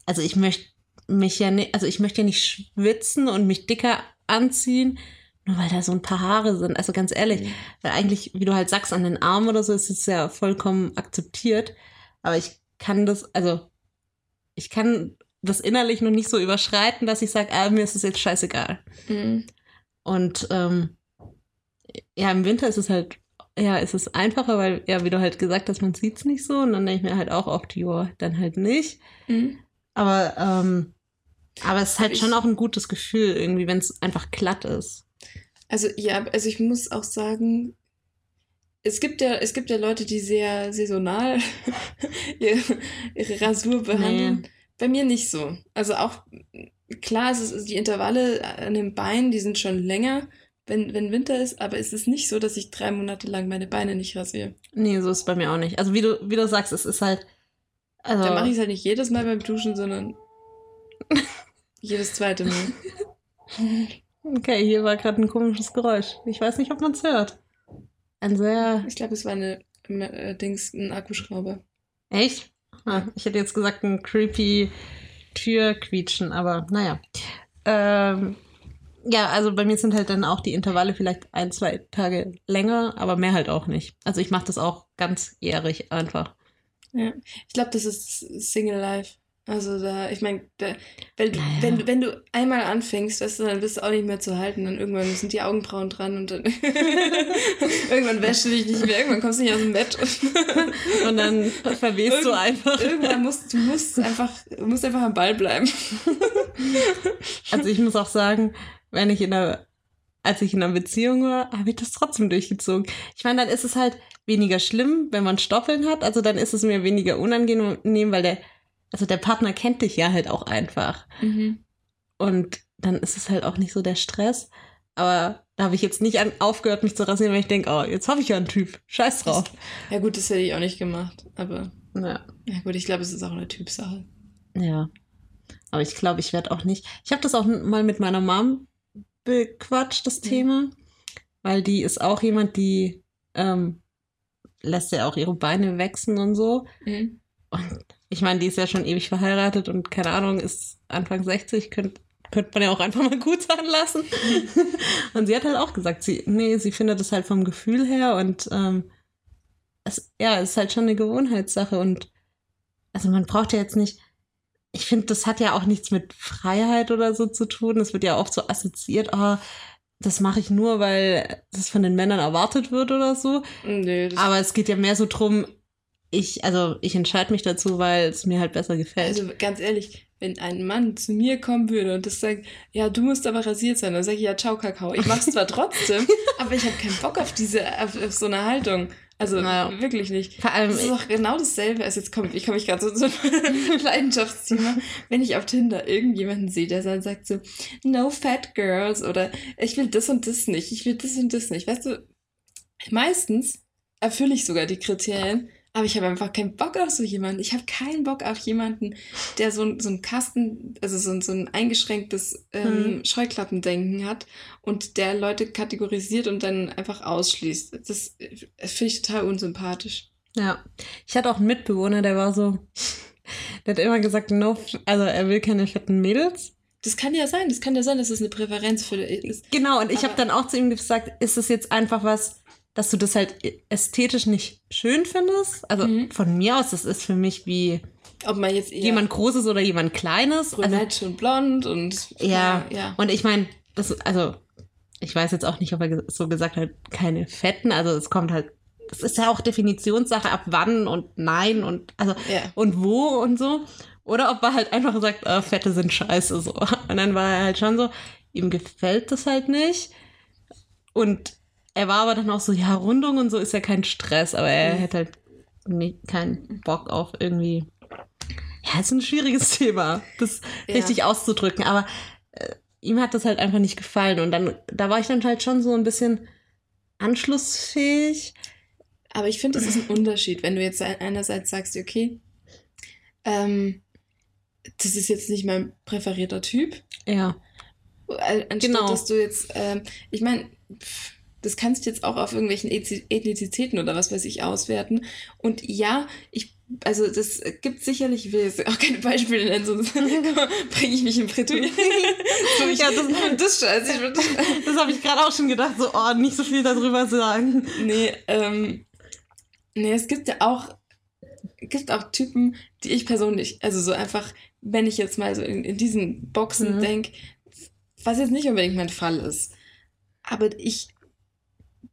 [SPEAKER 2] also ich möchte mich ja nicht, also ich möchte ja nicht schwitzen und mich dicker anziehen, nur weil da so ein paar Haare sind. Also ganz ehrlich, weil eigentlich, wie du halt sagst, an den Armen oder so ist es ja vollkommen akzeptiert. Aber ich kann das, also ich kann das innerlich noch nicht so überschreiten, dass ich sage, ah, mir ist es jetzt scheißegal.
[SPEAKER 3] Mhm.
[SPEAKER 2] Und ähm, ja, im Winter ist es halt, ja, ist es einfacher, weil, ja, wie du halt gesagt hast, man sieht es nicht so. Und dann denke ich mir halt auch oft, joa, dann halt nicht.
[SPEAKER 3] Mhm.
[SPEAKER 2] Aber, ähm, aber es ist halt
[SPEAKER 3] Ich-
[SPEAKER 2] schon auch ein gutes Gefühl, irgendwie, wenn es einfach glatt ist.
[SPEAKER 3] Also ja, also ich muss auch sagen, es gibt ja, es gibt ja Leute, die sehr saisonal ihre, Rasur behandeln. Bei mir nicht so. Also auch klar, es ist die Intervalle an den Beinen, die sind schon länger, wenn, wenn Winter ist, aber es ist nicht so, dass ich drei Monate lang meine Beine nicht rasiere.
[SPEAKER 2] Nee, so ist es bei mir auch nicht. Also wie du, wie du sagst, es ist halt. Also,
[SPEAKER 3] Da mache ich es halt nicht jedes Mal beim Duschen, sondern jedes zweite Mal.
[SPEAKER 2] okay, hier war gerade ein komisches Geräusch. Ich weiß nicht, ob man es hört. Ein sehr.
[SPEAKER 3] Ich glaube, es war eine, äh, Dings, ein Akkuschrauber.
[SPEAKER 2] Echt? Ah, ich hätte jetzt gesagt, ein creepy Türquietschen, aber naja. Ähm, Ja, also bei mir sind halt dann auch die Intervalle vielleicht ein, zwei Tage länger, aber mehr halt auch nicht. Also ich mache das auch ganz jährig einfach.
[SPEAKER 3] Ja. Ich glaube, das ist Single Life. Also da, ich meine, wenn, du-
[SPEAKER 2] Naja.
[SPEAKER 3] wenn, wenn du einmal anfängst, weißt du, dann bist du auch nicht mehr zu halten. Dann irgendwann sind die Augenbrauen dran und dann irgendwann wäschst du dich nicht mehr, irgendwann kommst du nicht aus dem Bett. Und
[SPEAKER 2] dann verwehst du
[SPEAKER 3] Irgend-
[SPEAKER 2] einfach.
[SPEAKER 3] irgendwann musst du musst einfach, du musst einfach am Ball bleiben.
[SPEAKER 2] Also ich muss auch sagen, wenn ich in einer, als ich in einer Beziehung war, habe ich das trotzdem durchgezogen. Ich meine, dann ist es halt weniger schlimm, wenn man Stoffeln hat. Also dann ist es mir weniger unangenehm, weil der, also der Partner kennt dich ja halt auch einfach. Und dann ist es halt auch nicht so der Stress. Aber da habe ich jetzt nicht an, aufgehört, mich zu rasieren, weil ich denke, oh, jetzt habe ich ja einen Typ. Scheiß drauf.
[SPEAKER 3] Ja gut, das hätte ich auch nicht gemacht. Aber
[SPEAKER 2] Ja.
[SPEAKER 3] ja gut, ich glaube, es ist auch eine Typsache.
[SPEAKER 2] Ja. Aber ich glaube, ich werde auch nicht. Ich habe das auch mal mit meiner Mom bequatscht, das
[SPEAKER 3] Ja.
[SPEAKER 2] Thema. Weil die ist auch jemand, die ähm, lässt ja auch ihre Beine wachsen und so.
[SPEAKER 3] Mhm.
[SPEAKER 2] Und ich meine, die ist ja schon ewig verheiratet und keine Ahnung, ist Anfang 60, könnte könnte man ja auch einfach mal gut sein lassen. und sie hat halt auch gesagt, sie, nee, sie findet es halt vom Gefühl her und ähm, es, ja, es ist halt schon eine Gewohnheitssache und also man braucht ja jetzt nicht, ich finde, das hat ja auch nichts mit Freiheit oder so zu tun. Es wird ja oft so assoziiert, oh, das mache ich nur, weil das von den Männern erwartet wird oder so.
[SPEAKER 3] Nee,
[SPEAKER 2] Aber es geht ja mehr so drum, ich, also ich entscheide mich dazu, weil es mir halt besser gefällt.
[SPEAKER 3] Also ganz ehrlich, wenn ein Mann zu mir kommen würde und das sagt, ja, du musst aber rasiert sein, dann sage ich, ja, ciao, Kakao. Ich mach's zwar trotzdem, aber ich habe keinen Bock auf diese, auf, auf so eine Haltung. Also
[SPEAKER 2] Naja.
[SPEAKER 3] wirklich nicht.
[SPEAKER 2] Vor allem,
[SPEAKER 3] Das ist doch genau dasselbe. Also jetzt komme ich, komme ich gerade so zu einem Leidenschaftsthema. Wenn ich auf Tinder irgendjemanden sehe, der dann sagt so, no fat girls oder ich will das und das nicht, ich will das und das nicht. Weißt du, meistens erfülle ich sogar die Kriterien, aber ich habe einfach keinen Bock auf so jemanden. Ich habe keinen Bock auf jemanden, der so, ein- so ein Kasten, also so, ein- so ein eingeschränktes ähm,
[SPEAKER 2] Mhm.
[SPEAKER 3] Scheuklappendenken hat und der Leute kategorisiert und dann einfach ausschließt. Das, das finde ich total unsympathisch.
[SPEAKER 2] ja. Ich hatte auch einen Mitbewohner, der war so, der hat immer gesagt, no, also er will keine fetten Mädels.
[SPEAKER 3] Das kann ja sein, das kann ja sein, dass es eine Präferenz für ist.
[SPEAKER 2] Genau, und ich habe dann auch zu ihm gesagt, ist es jetzt einfach was, dass du das halt ästhetisch nicht schön findest? Also
[SPEAKER 3] Mhm.
[SPEAKER 2] von mir aus, das ist für mich wie
[SPEAKER 3] Ob man jetzt
[SPEAKER 2] jemand Großes oder jemand Kleines. Also,
[SPEAKER 3] brünett und blond und
[SPEAKER 2] Ja.
[SPEAKER 3] ja.
[SPEAKER 2] Und ich meine, das, also, ich weiß jetzt auch nicht, ob er so gesagt hat, keine Fetten. Also es kommt halt, das ist ja auch Definitionssache, ab wann und nein und also
[SPEAKER 3] ja.
[SPEAKER 2] und wo und so. Oder ob er halt einfach sagt, äh, Fette sind scheiße so. Und dann war er halt schon so, ihm gefällt das halt nicht. Und er war aber dann auch so, ja, Rundung und so ist ja kein Stress, aber er
[SPEAKER 3] Mhm.
[SPEAKER 2] hätte halt nie, keinen Bock auf irgendwie. Ja, ist ein schwieriges Thema, das
[SPEAKER 3] Ja.
[SPEAKER 2] richtig auszudrücken. Aber äh, ihm hat das halt einfach nicht gefallen. Und dann, da war ich dann halt schon so ein bisschen anschlussfähig.
[SPEAKER 3] Aber ich finde, es ist ein Unterschied, wenn du jetzt ein- einerseits sagst, okay, ähm, das ist jetzt nicht mein präferierter Typ,
[SPEAKER 2] Ja.
[SPEAKER 3] äh, anstatt
[SPEAKER 2] Genau.
[SPEAKER 3] dass du jetzt, ähm, ich meine, das kannst du jetzt auch auf irgendwelchen Ethni- Ethnizitäten oder was weiß ich auswerten. Und ja, ich, also das gibt sicherlich, ich will jetzt auch keine Beispiele nennen, sonst bringe ich mich in Bredouille. so,
[SPEAKER 2] Ja, das-
[SPEAKER 3] das, das. Ich würd,
[SPEAKER 2] Das habe ich gerade auch schon gedacht, so, oh, nicht so viel darüber sagen.
[SPEAKER 3] nee, ähm, nee, es gibt ja auch, gibt auch Typen, die ich persönlich, also so einfach, wenn ich jetzt mal so in, in diesen Boxen
[SPEAKER 2] Mhm.
[SPEAKER 3] denk, was jetzt nicht unbedingt mein Fall ist. Aber ich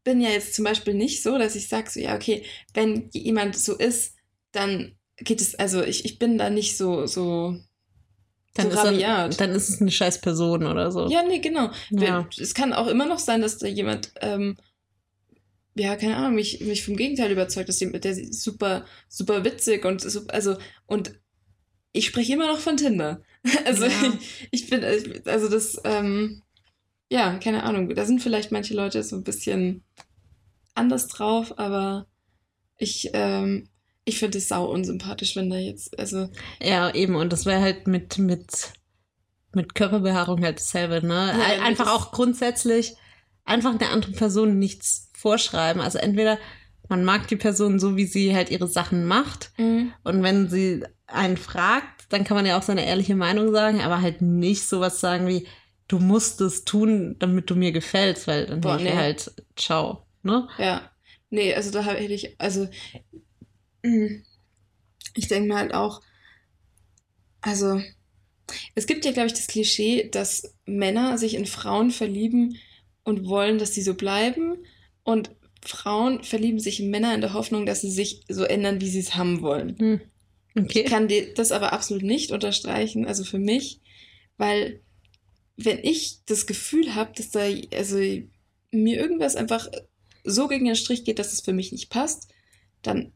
[SPEAKER 3] bin ja jetzt zum Beispiel nicht so, dass ich sage, so, ja, okay, wenn jemand so ist, dann geht es, also ich, ich bin da nicht so, so,
[SPEAKER 2] Dann,
[SPEAKER 3] so
[SPEAKER 2] ist
[SPEAKER 3] rabiat.
[SPEAKER 2] dann ist es eine scheiß Person oder so.
[SPEAKER 3] Ja, nee, genau.
[SPEAKER 2] Ja.
[SPEAKER 3] Es kann auch immer noch sein, dass da jemand, ähm, ja, keine Ahnung, mich, mich vom Gegenteil überzeugt, dass jemand, der ist super, super witzig und so, also, und ich spreche immer noch von Tinder. Also
[SPEAKER 2] Ja.
[SPEAKER 3] ich, ich bin, also das, ähm, ja, keine Ahnung, da sind vielleicht manche Leute so ein bisschen anders drauf, aber ich, ähm, ich finde es sau unsympathisch, wenn da jetzt, also,
[SPEAKER 2] Ja, eben. Und das wäre halt mit, mit, mit Körperbehaarung halt dasselbe, ne?
[SPEAKER 3] Ja,
[SPEAKER 2] Ein- einfach
[SPEAKER 3] das-
[SPEAKER 2] auch grundsätzlich einfach der anderen Person nichts vorschreiben. Also entweder man mag die Person so, wie sie halt ihre Sachen macht. Und wenn sie einen fragt, dann kann man ja auch seine ehrliche Meinung sagen, aber halt nicht sowas sagen wie, du musst es tun, damit du mir gefällst, weil dann
[SPEAKER 3] Boah,
[SPEAKER 2] ich
[SPEAKER 3] nee.
[SPEAKER 2] halt, ciao. Ne?
[SPEAKER 3] Ja, nee, also da hätte ich, also mm, ich denke mal halt auch, also es gibt ja, glaube ich, das Klischee, dass Männer sich in Frauen verlieben und wollen, dass sie so bleiben und Frauen verlieben sich in Männer in der Hoffnung, dass sie sich so ändern, wie sie es haben wollen.
[SPEAKER 2] Hm. Okay.
[SPEAKER 3] Ich kann dir das aber absolut nicht unterstreichen, also für mich, weil wenn ich das Gefühl habe, dass da also mir irgendwas einfach so gegen den Strich geht, dass es für mich nicht passt, dann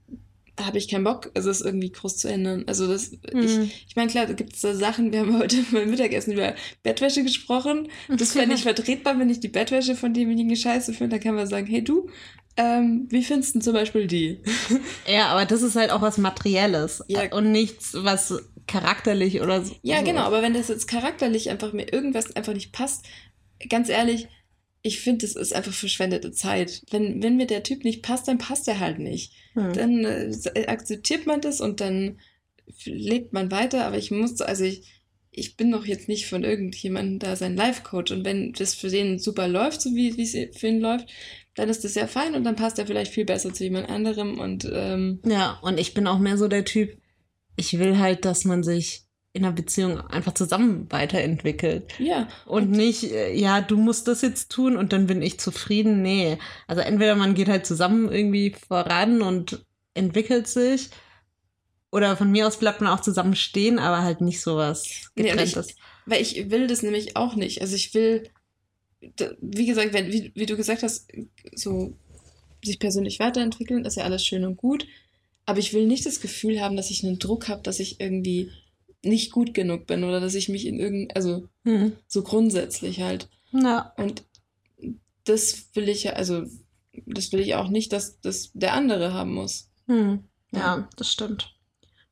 [SPEAKER 3] habe ich keinen Bock, also es irgendwie groß zu ändern. Also das,
[SPEAKER 2] Hm.
[SPEAKER 3] ich, ich meine, klar, da gibt es da Sachen, wir haben heute beim Mittagessen über Bettwäsche gesprochen. Das fände ich vertretbar, wenn ich die Bettwäsche von demjenigen scheiße finde. Da kann man sagen, hey du, ähm, wie findest du zum Beispiel die?
[SPEAKER 2] Ja, aber das ist halt auch was Materielles
[SPEAKER 3] Ja.
[SPEAKER 2] und nichts, was charakterlich oder so.
[SPEAKER 3] Ja,
[SPEAKER 2] so
[SPEAKER 3] genau, aber wenn das jetzt charakterlich einfach mir irgendwas einfach nicht passt, ganz ehrlich, ich finde, das ist einfach verschwendete Zeit. Wenn, wenn mir der Typ nicht passt, dann passt er halt nicht.
[SPEAKER 2] Hm.
[SPEAKER 3] Dann äh, akzeptiert man das und dann lebt man weiter, aber ich muss, also ich, ich bin doch jetzt nicht von irgendjemandem da sein Life-Coach und wenn das für den super läuft, so wie wie es für ihn läuft, dann ist das ja fein und dann passt er vielleicht viel besser zu jemand anderem und ähm,
[SPEAKER 2] Ja, und ich bin auch mehr so der Typ, ich will halt, dass man sich in einer Beziehung einfach zusammen weiterentwickelt.
[SPEAKER 3] ja,
[SPEAKER 2] Und nicht, äh, ja, du musst das jetzt tun und dann bin ich zufrieden. Nee. Also entweder man geht halt zusammen irgendwie voran und entwickelt sich. Oder von mir aus bleibt man auch zusammen stehen, aber halt nicht sowas
[SPEAKER 3] Nee,
[SPEAKER 2] getrenntes.
[SPEAKER 3] Weil ich will das nämlich auch nicht. Also ich will, wie gesagt, wenn, wie, wie du gesagt hast, so sich persönlich weiterentwickeln, ist ja alles schön und gut. Aber ich will nicht das Gefühl haben, dass ich einen Druck habe, dass ich irgendwie nicht gut genug bin oder dass ich mich in irgendein, also
[SPEAKER 2] Hm.
[SPEAKER 3] so grundsätzlich halt.
[SPEAKER 2] Ja.
[SPEAKER 3] Und das will ich ja, also das will ich auch nicht, dass das der andere haben muss.
[SPEAKER 2] Hm. Ja, das stimmt.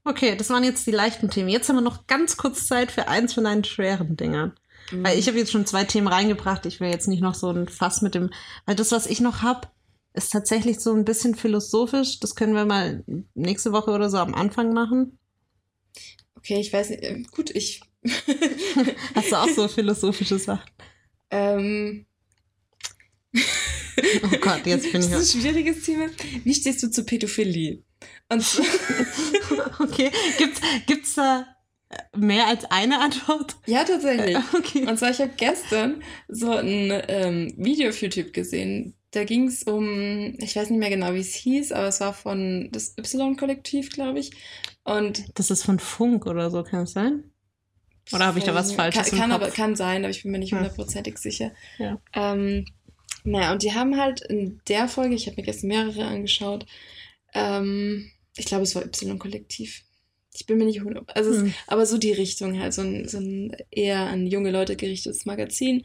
[SPEAKER 2] Okay, das waren jetzt die leichten Themen. Jetzt haben wir noch ganz kurz Zeit für eins von deinen schweren Dingern. Weil ich habe jetzt schon zwei Themen reingebracht. Ich will jetzt nicht noch so ein Fass mit dem. Weil das, was ich noch habe, ist tatsächlich so ein bisschen philosophisch. Das können wir mal nächste Woche oder so am Anfang machen.
[SPEAKER 3] Okay, ich weiß nicht. äh, Gut, ich.
[SPEAKER 2] Hast du auch so philosophische Sachen?
[SPEAKER 3] ähm,
[SPEAKER 2] Oh Gott, jetzt bin
[SPEAKER 3] das
[SPEAKER 2] ich.
[SPEAKER 3] ist ein schwieriges Thema. Wie stehst du zu Pädophilie? Und
[SPEAKER 2] Okay, gibt's, gibt's da mehr als eine Antwort?
[SPEAKER 3] ja, tatsächlich.
[SPEAKER 2] Okay.
[SPEAKER 3] Und zwar, ich habe gestern so ein ähm, Video auf YouTube gesehen. Da ging es um, ich weiß nicht mehr genau, wie es hieß, aber es war von das Y-Kollektiv, glaube ich. Und
[SPEAKER 2] Das ist von Funk oder so, kann es sein? Oder habe ich da was Falsches
[SPEAKER 3] kann,
[SPEAKER 2] im
[SPEAKER 3] kann,
[SPEAKER 2] Kopf?
[SPEAKER 3] aber, kann sein, aber ich bin mir nicht
[SPEAKER 2] Hm.
[SPEAKER 3] hundertprozentig sicher.
[SPEAKER 2] Ja.
[SPEAKER 3] Ähm, naja, und die haben halt in der Folge, ich habe mir gestern mehrere angeschaut, ähm, ich glaube, es war Y-Kollektiv. Ich bin mir nicht hundert, also
[SPEAKER 2] Hm.
[SPEAKER 3] aber so die Richtung halt, so ein, so ein eher an junge Leute gerichtetes Magazin.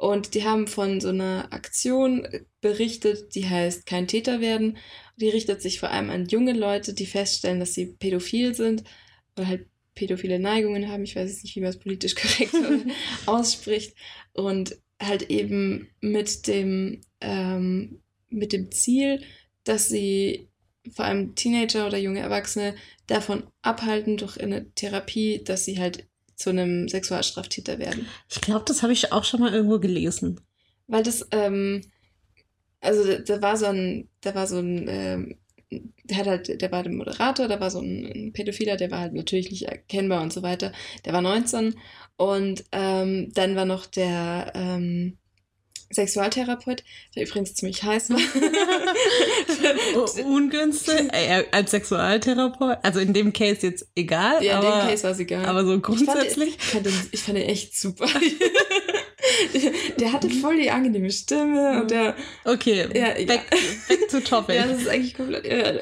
[SPEAKER 3] Und die haben von so einer Aktion berichtet, die heißt Kein Täter werden. Die richtet sich vor allem an junge Leute, die feststellen, dass sie pädophil sind oder halt pädophile Neigungen haben. Ich weiß jetzt nicht, wie man es politisch korrekt ausspricht. Und halt eben mit dem, ähm, mit dem Ziel, dass sie vor allem Teenager oder junge Erwachsene davon abhalten durch eine Therapie, dass sie halt zu einem Sexualstraftäter werden.
[SPEAKER 2] Ich glaube, das habe ich auch schon mal irgendwo gelesen.
[SPEAKER 3] Weil das, ähm, also da, da war so ein, da war so ein, ähm, der hat halt, der war der Moderator, da war so ein, ein Pädophiler, der war halt natürlich nicht erkennbar und so weiter. Der war 19 und ähm, dann war noch der ähm, Sexualtherapeut, der übrigens ziemlich heiß war.
[SPEAKER 2] Oh, Ungünstig. Als Sexualtherapeut. Also in dem Case jetzt egal.
[SPEAKER 3] ja, in
[SPEAKER 2] aber,
[SPEAKER 3] dem Case war es egal.
[SPEAKER 2] aber so
[SPEAKER 3] Ich fand,
[SPEAKER 2] grundsätzlich.
[SPEAKER 3] ich, fand den, ich fand den echt super. der hatte voll die angenehme Stimme und der,
[SPEAKER 2] Okay,
[SPEAKER 3] Ja, ja.
[SPEAKER 2] back, back to topic.
[SPEAKER 3] Ja, das ist eigentlich komplett irre.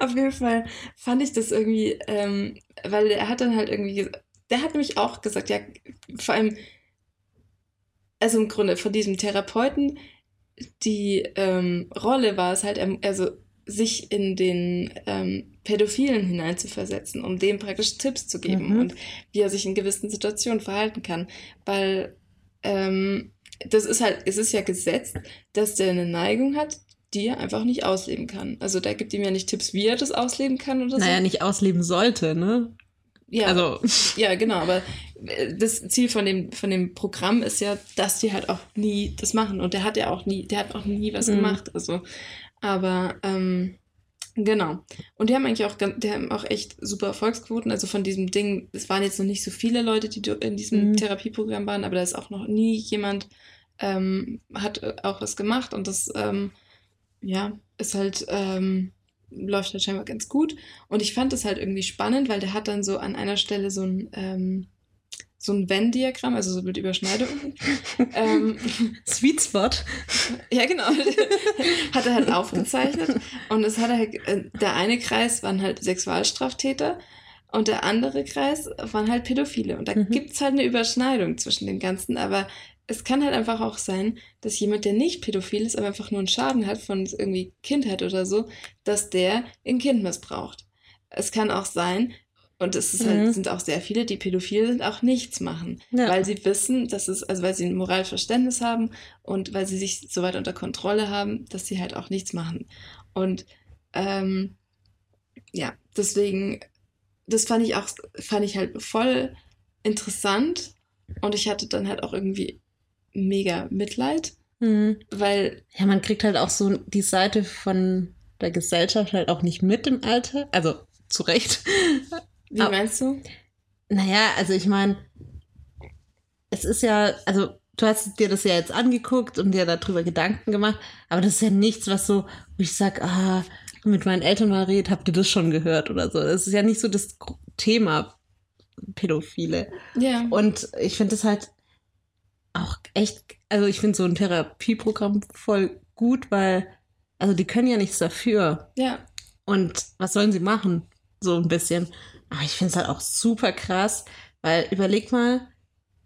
[SPEAKER 3] Auf jeden Fall fand ich das irgendwie, ähm, weil er hat dann halt irgendwie, der hat nämlich auch gesagt, ja, vor allem, also im Grunde von diesem Therapeuten, die ähm, Rolle war es halt, ähm, also sich in den ähm, Pädophilen hineinzuversetzen, um dem praktisch Tipps zu geben
[SPEAKER 2] Mhm.
[SPEAKER 3] und wie er sich in gewissen Situationen verhalten kann. Weil ähm, das ist halt, es ist ja gesetzt, dass der eine Neigung hat, die er einfach nicht ausleben kann. Also da gibt ihm ja nicht Tipps, wie er das ausleben kann oder so.
[SPEAKER 2] naja, nicht ausleben sollte, ne?
[SPEAKER 3] ja,
[SPEAKER 2] Also,
[SPEAKER 3] ja, genau, aber das Ziel von dem, von dem Programm ist ja, dass die halt auch nie das machen. Und der hat ja auch nie, der hat auch nie was
[SPEAKER 2] Mhm.
[SPEAKER 3] gemacht. Also, aber ähm, genau. Und die haben eigentlich auch, die haben auch echt super Erfolgsquoten. Also von diesem Ding, es waren jetzt noch nicht so viele Leute, die in diesem
[SPEAKER 2] Mhm.
[SPEAKER 3] Therapieprogramm waren, aber da ist auch noch nie jemand, ähm, hat äh, auch was gemacht und das, ähm, ja, ist halt, ähm, läuft halt scheinbar ganz gut. Und ich fand das halt irgendwie spannend, weil der hat dann so an einer Stelle so ein, ähm, so ein Venn-Diagramm, also so mit Überschneidungen. ähm,
[SPEAKER 2] Sweet Spot.
[SPEAKER 3] ja, genau. hat er halt aufgezeichnet. Und es hat er halt, äh, der eine Kreis waren halt Sexualstraftäter und der andere Kreis waren halt Pädophile. Und da
[SPEAKER 2] Mhm.
[SPEAKER 3] gibt's halt eine Überschneidung zwischen den ganzen. Aber es kann halt einfach auch sein, dass jemand, der nicht pädophil ist, aber einfach nur einen Schaden hat von irgendwie Kindheit oder so, dass der ein Kind missbraucht. Es kann auch sein, und es ist
[SPEAKER 2] Mhm.
[SPEAKER 3] halt, sind auch sehr viele, die pädophil sind, auch nichts machen
[SPEAKER 2] Ja.
[SPEAKER 3] weil sie wissen, dass es, also weil sie ein Moralverständnis haben und weil sie sich so weit unter Kontrolle haben, dass sie halt auch nichts machen. Und ähm, ja, deswegen, das fand ich auch, fand ich halt voll interessant und ich hatte dann halt auch irgendwie mega Mitleid,
[SPEAKER 2] Mhm.
[SPEAKER 3] weil,
[SPEAKER 2] Ja, man kriegt halt auch so die Seite von der Gesellschaft halt auch nicht mit im Alter. Also, zu Recht.
[SPEAKER 3] Wie
[SPEAKER 2] Ah.
[SPEAKER 3] meinst du?
[SPEAKER 2] Naja, also ich meine, es ist ja, also du hast dir das ja jetzt angeguckt und dir darüber Gedanken gemacht, aber das ist ja nichts, was so, wo ich sag, ah, mit meinen Eltern mal redet, habt ihr das schon gehört oder so. Das ist ja nicht so das Thema Pädophile.
[SPEAKER 3] Ja.
[SPEAKER 2] Und ich finde es halt auch echt, also ich finde so ein Therapieprogramm voll gut, weil, also die können ja nichts dafür.
[SPEAKER 3] Ja.
[SPEAKER 2] Und was sollen sie machen? So ein bisschen. Aber ich finde es halt auch super krass, weil überleg mal,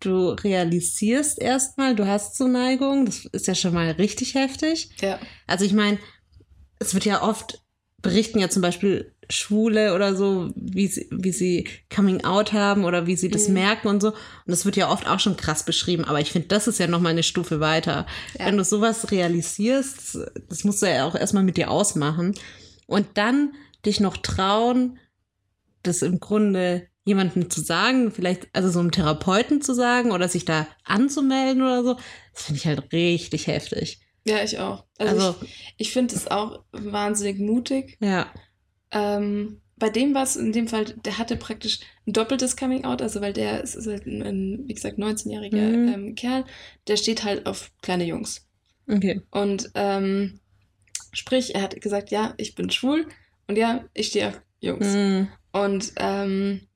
[SPEAKER 2] du realisierst erstmal, du hast Zuneigung, das ist ja schon mal richtig heftig.
[SPEAKER 3] Ja.
[SPEAKER 2] Also ich meine, es wird ja oft berichten ja zum Beispiel Schwule oder so, wie sie, wie sie Coming Out haben oder wie sie das
[SPEAKER 3] Mhm.
[SPEAKER 2] merken und so. Und das wird ja oft auch schon krass beschrieben. Aber ich finde, das ist ja noch mal eine Stufe weiter.
[SPEAKER 3] Ja.
[SPEAKER 2] Wenn du sowas realisierst, das musst du ja auch erstmal mit dir ausmachen. Und dann dich noch trauen, das im Grunde jemandem zu sagen, vielleicht, also so einem Therapeuten zu sagen oder sich da anzumelden oder so, das finde ich halt richtig heftig.
[SPEAKER 3] Ja, ich auch. Also,
[SPEAKER 2] Also,
[SPEAKER 3] ich, ich finde es auch wahnsinnig mutig.
[SPEAKER 2] ja.
[SPEAKER 3] Ähm, bei dem war es in dem Fall, der hatte praktisch ein doppeltes Coming Out, also weil der ist, ist halt ein, ein, wie gesagt, 19-jähriger
[SPEAKER 2] Mhm.
[SPEAKER 3] ähm, Kerl, der steht halt auf kleine Jungs.
[SPEAKER 2] Okay.
[SPEAKER 3] Und ähm, sprich, er hat gesagt, ja, ich bin schwul und ja, ich stehe auf Jungs.
[SPEAKER 2] Mhm.
[SPEAKER 3] Und ähm,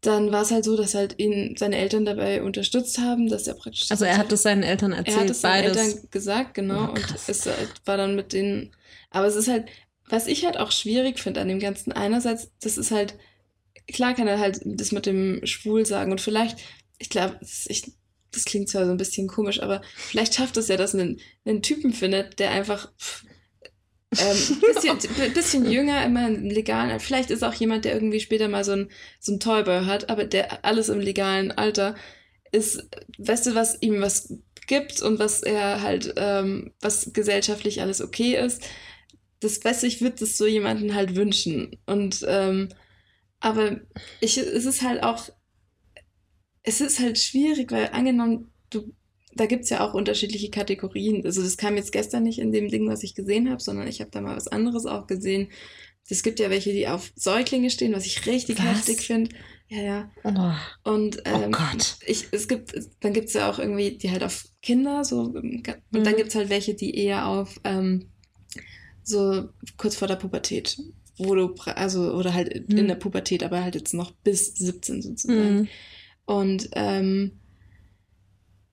[SPEAKER 3] dann war es halt so, dass halt ihn seine Eltern dabei unterstützt haben, dass er praktisch.
[SPEAKER 2] Also er hat es seinen Eltern
[SPEAKER 3] er
[SPEAKER 2] erzählt,
[SPEAKER 3] hat es seinen
[SPEAKER 2] beides.
[SPEAKER 3] Eltern gesagt, genau.
[SPEAKER 2] Oh,
[SPEAKER 3] und es halt, war dann mit denen. Aber es ist halt, was ich halt auch schwierig finde an dem Ganzen, einerseits, das ist halt, klar kann er halt das mit dem Schwul sagen und vielleicht, ich glaube, das, ich- das klingt zwar so ein bisschen komisch, aber vielleicht schafft es ja, dass einen, einen Typen findet, der einfach pff, ähm, bisschen, bisschen jünger, immer im legalen, vielleicht ist auch jemand, der irgendwie später mal so ein, so ein Toyboy hat, aber der alles im legalen Alter ist, weißt du, was ihm was gibt und was er halt, ähm, was gesellschaftlich alles okay ist. Das weiß ich, würde es so jemanden halt wünschen. Und ähm, aber ich, es ist halt auch, es ist halt schwierig, weil angenommen, du, da gibt es ja auch unterschiedliche Kategorien. Also das kam jetzt gestern nicht in dem Ding, was ich gesehen habe, sondern ich habe da mal was anderes auch gesehen. Es gibt ja welche, die auf Säuglinge stehen, was ich richtig
[SPEAKER 2] Was?
[SPEAKER 3] heftig finde. Ja, ja.
[SPEAKER 2] Oh,
[SPEAKER 3] Und
[SPEAKER 2] oh
[SPEAKER 3] ähm,
[SPEAKER 2] Gott.
[SPEAKER 3] ich, es gibt, dann gibt es ja auch irgendwie, die halt auf Kinder, so, und dann
[SPEAKER 2] Mhm.
[SPEAKER 3] gibt es halt welche, die eher auf ähm, so kurz vor der Pubertät, wo du, also, oder halt in
[SPEAKER 2] Mhm.
[SPEAKER 3] der Pubertät, aber halt jetzt noch bis 17 sozusagen.
[SPEAKER 2] Mhm.
[SPEAKER 3] Und ähm,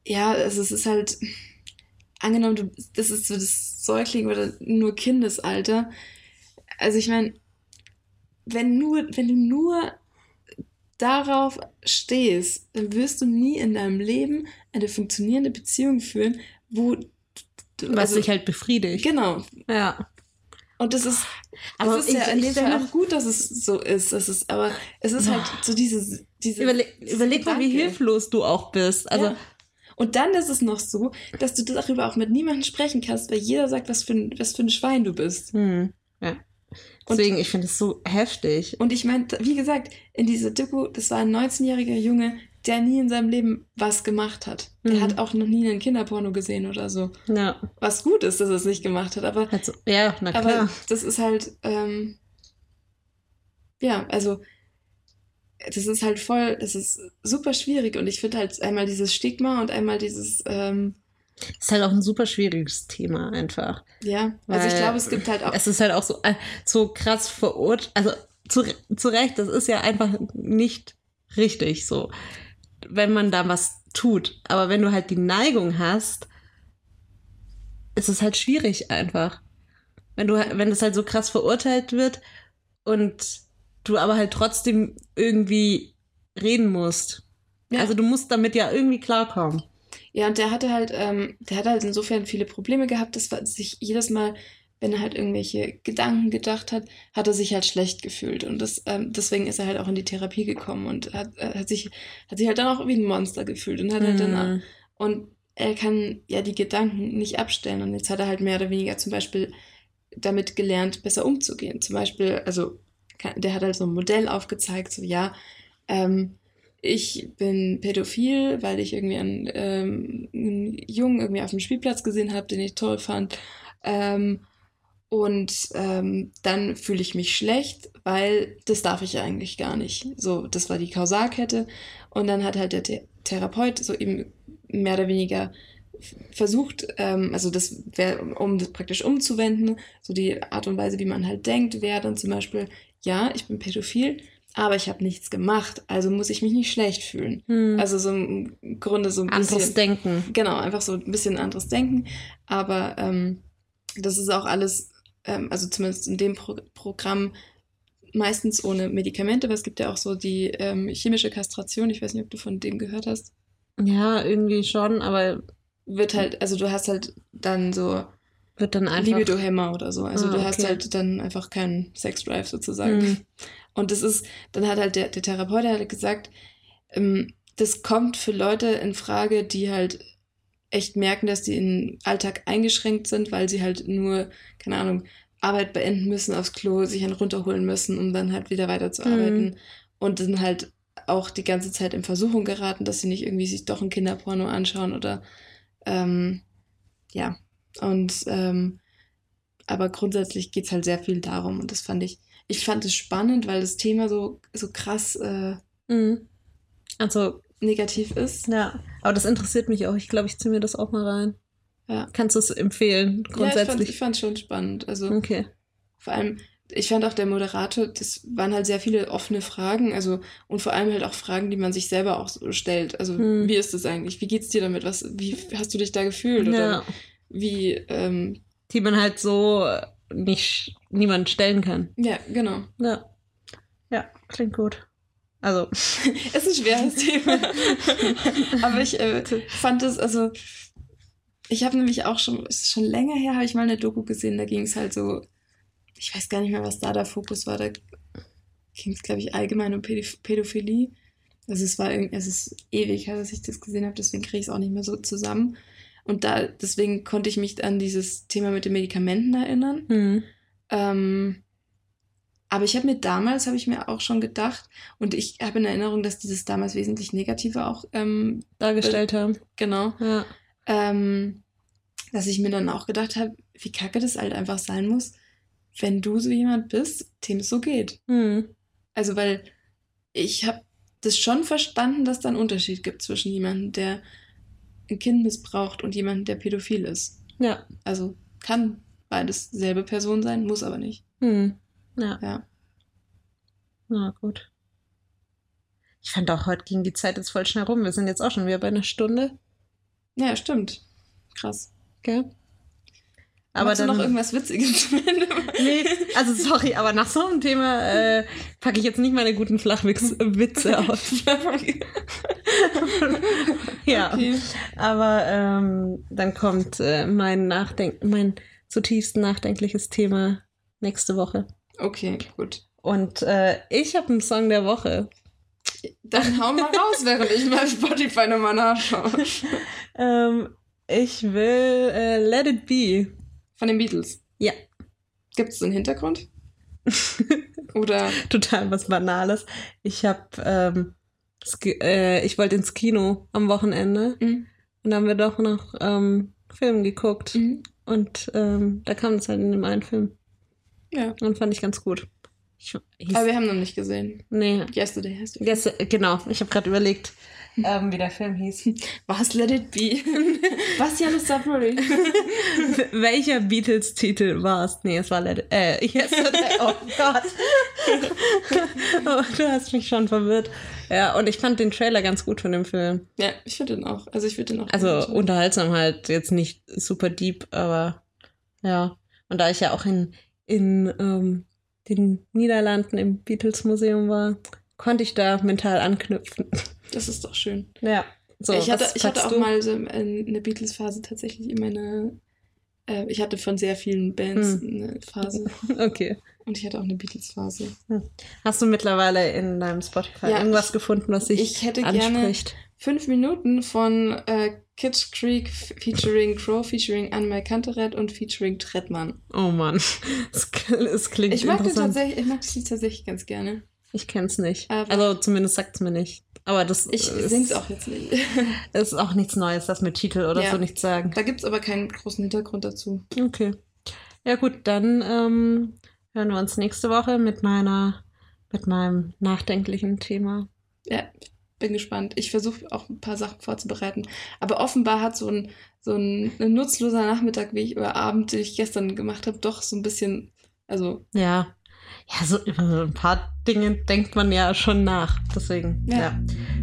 [SPEAKER 3] ja, also es ist halt, angenommen, du, das ist so das Säugling oder nur Kindesalter. Also ich meine, wenn nur, wenn du nur darauf stehst, dann wirst du nie in deinem Leben eine funktionierende Beziehung führen, wo du,
[SPEAKER 2] Was
[SPEAKER 3] also,
[SPEAKER 2] sich halt befriedigt.
[SPEAKER 3] genau.
[SPEAKER 2] Ja.
[SPEAKER 3] Und das ist,
[SPEAKER 2] Aber
[SPEAKER 3] es ist ja
[SPEAKER 2] ich-
[SPEAKER 3] in
[SPEAKER 2] ich
[SPEAKER 3] dem Fall auch gut, dass es so ist. Das ist aber es ist halt so diese, diese
[SPEAKER 2] Überle überleg mal, wie hilflos du auch bist. Also,
[SPEAKER 3] ja. Und dann ist es noch so, dass du darüber auch mit niemandem sprechen kannst, weil jeder sagt, was für ein, was für ein Schwein du bist.
[SPEAKER 2] hm. Deswegen, ich finde es so heftig.
[SPEAKER 3] Und ich meine, wie gesagt, in dieser Doku, das war ein 19-jähriger Junge, der nie in seinem Leben was gemacht hat. Der
[SPEAKER 2] Mhm.
[SPEAKER 3] hat auch noch nie einen Kinderporno gesehen oder so.
[SPEAKER 2] Ja,
[SPEAKER 3] Was gut ist, dass er es nicht gemacht hat, aber,
[SPEAKER 2] also, ja, na
[SPEAKER 3] aber
[SPEAKER 2] klar.
[SPEAKER 3] das ist halt, ähm, ja, also das ist halt voll, das ist super schwierig und ich finde halt einmal dieses Stigma und einmal dieses, ähm,
[SPEAKER 2] Ist halt auch ein super schwieriges Thema einfach.
[SPEAKER 3] ja, also ich glaube, es gibt halt auch,
[SPEAKER 2] Es ist halt auch so, äh, so krass verurteilt. Also zu, zu Recht, das ist ja einfach nicht richtig so, wenn man da was tut. Aber wenn du halt die Neigung hast, ist es halt schwierig einfach. Wenn du, wenn das halt so krass verurteilt wird und du aber halt trotzdem irgendwie reden musst.
[SPEAKER 3] Ja.
[SPEAKER 2] Also du musst damit ja irgendwie klarkommen.
[SPEAKER 3] Ja, und der hatte halt, ähm, der hatte halt insofern viele Probleme gehabt, dass sich jedes Mal, wenn er halt irgendwelche Gedanken gedacht hat, hat er sich halt schlecht gefühlt. Und das, ähm, deswegen ist er halt auch in die Therapie gekommen und hat, äh, hat, sich, hat sich halt dann auch wie ein Monster gefühlt und hat halt dann,
[SPEAKER 2] Mhm.
[SPEAKER 3] und er kann ja die Gedanken nicht abstellen. Und jetzt hat er halt mehr oder weniger zum Beispiel damit gelernt, besser umzugehen. Zum Beispiel, also der hat halt so ein Modell aufgezeigt, so ja, ähm, ich bin pädophil, weil ich irgendwie einen, ähm, einen Jungen irgendwie auf dem Spielplatz gesehen habe, den ich toll fand. Ähm, und ähm, dann fühle ich mich schlecht, weil das darf ich ja eigentlich gar nicht. So, das war die Kausalkette. Und dann hat halt der The Therapeut so eben mehr oder weniger versucht, ähm, also das wäre, um das praktisch umzuwenden, so die Art und Weise, wie man halt denkt, wäre dann zum Beispiel, ja, ich bin pädophil, aber ich habe nichts gemacht, also muss ich mich nicht schlecht fühlen.
[SPEAKER 2] Hm.
[SPEAKER 3] Also so im Grunde so ein
[SPEAKER 2] Anderes
[SPEAKER 3] bisschen.
[SPEAKER 2] Denken.
[SPEAKER 3] Genau, einfach so ein bisschen anderes Denken. Aber ähm, das ist auch alles, ähm, also zumindest in dem Pro Programm, meistens ohne Medikamente, weil es gibt ja auch so die ähm, chemische Kastration, ich weiß nicht, ob du von dem gehört hast,
[SPEAKER 2] Ja, irgendwie schon, aber
[SPEAKER 3] wird halt, also du hast halt dann so
[SPEAKER 2] wird dann einfach.
[SPEAKER 3] Libido-Hämmer oder so. Also
[SPEAKER 2] Ah,
[SPEAKER 3] du hast
[SPEAKER 2] okay.
[SPEAKER 3] halt dann einfach keinen Sex-Drive sozusagen.
[SPEAKER 2] Mhm.
[SPEAKER 3] Und das ist, dann hat halt der, der Therapeut hat gesagt, ähm, das kommt für Leute in Frage, die halt echt merken, dass die im Alltag eingeschränkt sind, weil sie halt nur, keine Ahnung, Arbeit beenden müssen aufs Klo, sich einen runterholen müssen, um dann halt wieder weiterzuarbeiten. Und dann halt auch die ganze Zeit in Versuchung geraten, dass sie nicht irgendwie sich doch ein Kinderporno anschauen oder ähm, ja. Und ähm, aber grundsätzlich geht es halt sehr viel darum und das fand ich, ich fand es spannend, weil das Thema so, so krass äh,
[SPEAKER 2] Mhm. Also,
[SPEAKER 3] negativ ist.
[SPEAKER 2] ja. Aber das interessiert mich auch. Ich glaube, ich ziehe mir das auch mal rein.
[SPEAKER 3] Ja.
[SPEAKER 2] Kannst du es empfehlen,
[SPEAKER 3] Ja, ich fand
[SPEAKER 2] grundsätzlich?
[SPEAKER 3] fand schon spannend. Also
[SPEAKER 2] okay.
[SPEAKER 3] vor allem, ich fand auch der Moderator, das waren halt sehr viele offene Fragen, also und vor allem halt auch Fragen, die man sich selber auch so stellt. Also
[SPEAKER 2] Hm.
[SPEAKER 3] wie ist das eigentlich? Wie geht's dir damit? Was, wie hast du dich da gefühlt? Oder
[SPEAKER 2] Ja.
[SPEAKER 3] Wie, ähm,
[SPEAKER 2] Die man halt so nicht niemand stellen kann.
[SPEAKER 3] ja, genau.
[SPEAKER 2] Ja. Ja, klingt gut. Also,
[SPEAKER 3] Es ist ein schweres Thema. Aber ich äh, fand es, also, ich habe nämlich auch schon, ist schon länger her, habe ich mal eine Doku gesehen, da ging es halt so, ich weiß gar nicht mehr, was da der Fokus war, da ging es, glaube ich, allgemein um Pädoph Pädophilie. Also es war irgendwie, es ist ewig her, dass ich das gesehen habe, deswegen kriege ich es auch nicht mehr so zusammen. Und da, deswegen konnte ich mich an dieses Thema mit den Medikamenten erinnern.
[SPEAKER 2] hm.
[SPEAKER 3] Ähm, aber ich habe mir damals, habe ich mir auch schon gedacht, und ich habe in Erinnerung, dass dieses damals wesentlich negativer auch, ähm,
[SPEAKER 2] dargestellt haben.
[SPEAKER 3] genau,
[SPEAKER 2] Ja.
[SPEAKER 3] ähm, dass ich mir dann auch gedacht habe, wie kacke das halt einfach sein muss, wenn du so jemand bist, dem es so geht.
[SPEAKER 2] Hm.
[SPEAKER 3] Also, weil ich habe das schon verstanden, dass da einen Unterschied gibt zwischen jemandem, der ein Kind missbraucht und jemandem, der pädophil ist.
[SPEAKER 2] Ja.
[SPEAKER 3] Also kann beides selbe Person sein, muss aber nicht.
[SPEAKER 2] Hm. Ja.
[SPEAKER 3] Ja.
[SPEAKER 2] Na gut. Ich fand auch, heute ging die Zeit jetzt voll schnell rum. Wir sind jetzt auch schon wieder bei einer Stunde.
[SPEAKER 3] Ja, stimmt. Krass.
[SPEAKER 2] Gell? Aber dann.
[SPEAKER 3] du noch irgendwas Witziges zum Ende?
[SPEAKER 2] Nee, also sorry, aber nach so einem Thema äh, packe ich jetzt nicht meine guten Flachwitze aus. ja,
[SPEAKER 3] Okay.
[SPEAKER 2] aber ähm, dann kommt äh, mein Nachdenk mein zutiefst nachdenkliches Thema nächste Woche.
[SPEAKER 3] okay, gut.
[SPEAKER 2] Und äh, ich habe einen Song der Woche.
[SPEAKER 3] Dann hau mal raus, während ich mal Spotify nochmal nachschaue.
[SPEAKER 2] Ähm, ich will äh, Let It Be.
[SPEAKER 3] Von den Beatles.
[SPEAKER 2] Ja.
[SPEAKER 3] Gibt es einen Hintergrund? Oder
[SPEAKER 2] Total was Banales. Ich habe, ähm, äh, ich wollte ins Kino am Wochenende
[SPEAKER 3] Mhm.
[SPEAKER 2] und da haben wir doch noch ähm, Film geguckt.
[SPEAKER 3] Mhm.
[SPEAKER 2] Und ähm, da kam es halt in dem einen Film.
[SPEAKER 3] ja.
[SPEAKER 2] Und fand ich ganz gut. Ich,
[SPEAKER 3] Aber wir haben noch nicht gesehen.
[SPEAKER 2] nee,
[SPEAKER 3] Yesterday der.
[SPEAKER 2] yes, genau. Ich habe gerade überlegt, ähm, wie der Film hieß.
[SPEAKER 3] Was Let It Be? Was Janis Sapori?
[SPEAKER 2] Welcher Beatles-Titel war es? Nee, es war Let äh, Yesterday. Oh Gott. oh, du hast mich schon verwirrt. Ja, und ich fand den Trailer ganz gut von dem Film.
[SPEAKER 3] ja, ich finde den auch. Also ich würde den auch.
[SPEAKER 2] Also unterhaltsam halt, jetzt nicht super deep, aber ja. Und da ich ja auch in, in ähm, den Niederlanden im Beatles-Museum war, konnte ich da mental anknüpfen.
[SPEAKER 3] Das ist doch schön.
[SPEAKER 2] Ja. So,
[SPEAKER 3] ich hatte, ich hatte auch
[SPEAKER 2] du?
[SPEAKER 3] mal so eine Beatles-Phase tatsächlich in meiner. Äh, ich hatte von sehr vielen Bands
[SPEAKER 2] Hm.
[SPEAKER 3] eine Phase.
[SPEAKER 2] Okay.
[SPEAKER 3] Und ich hatte auch eine Beatles-Phase.
[SPEAKER 2] Hast du mittlerweile in deinem Spotify
[SPEAKER 3] Ja,
[SPEAKER 2] irgendwas
[SPEAKER 3] ich-
[SPEAKER 2] gefunden, was dich
[SPEAKER 3] Ich hätte gerne
[SPEAKER 2] anspricht?
[SPEAKER 3] fünf Minuten von äh, Kid Creek featuring Crow, featuring Anmai Kantereit und featuring Trettmann.
[SPEAKER 2] Oh Mann, es, kl- es klingt
[SPEAKER 3] Ich mag, den
[SPEAKER 2] interessant.
[SPEAKER 3] tatsächlich, ich mag das Lied tatsächlich ganz gerne.
[SPEAKER 2] Ich kenn's nicht.
[SPEAKER 3] Aber-
[SPEAKER 2] also zumindest sagt's mir nicht. Aber das
[SPEAKER 3] Ich
[SPEAKER 2] ist,
[SPEAKER 3] sing's auch jetzt nicht.
[SPEAKER 2] ist auch nichts Neues, das mit Titel oder
[SPEAKER 3] Ja.
[SPEAKER 2] so nichts sagen.
[SPEAKER 3] Da gibt's aber keinen großen Hintergrund dazu.
[SPEAKER 2] Okay. Ja gut, dann ähm, hören wir uns nächste Woche mit meiner, mit meinem nachdenklichen Thema.
[SPEAKER 3] Ja, bin gespannt. Ich versuche auch ein paar Sachen vorzubereiten. Aber offenbar hat so ein, so ein, ein nutzloser Nachmittag, wie ich oder Abend, den ich gestern gemacht habe, doch so ein bisschen, also
[SPEAKER 2] Ja ja, so über ein paar Dinge denkt man ja schon nach. Deswegen, ja.
[SPEAKER 3] ja.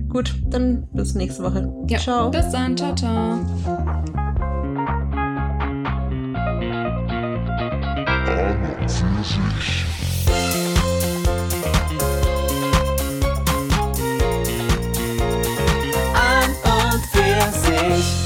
[SPEAKER 2] Gut, dann bis nächste Woche.
[SPEAKER 3] Ja.
[SPEAKER 2] Ciao.
[SPEAKER 3] Bis dann, ciao, ciao.
[SPEAKER 1] sich.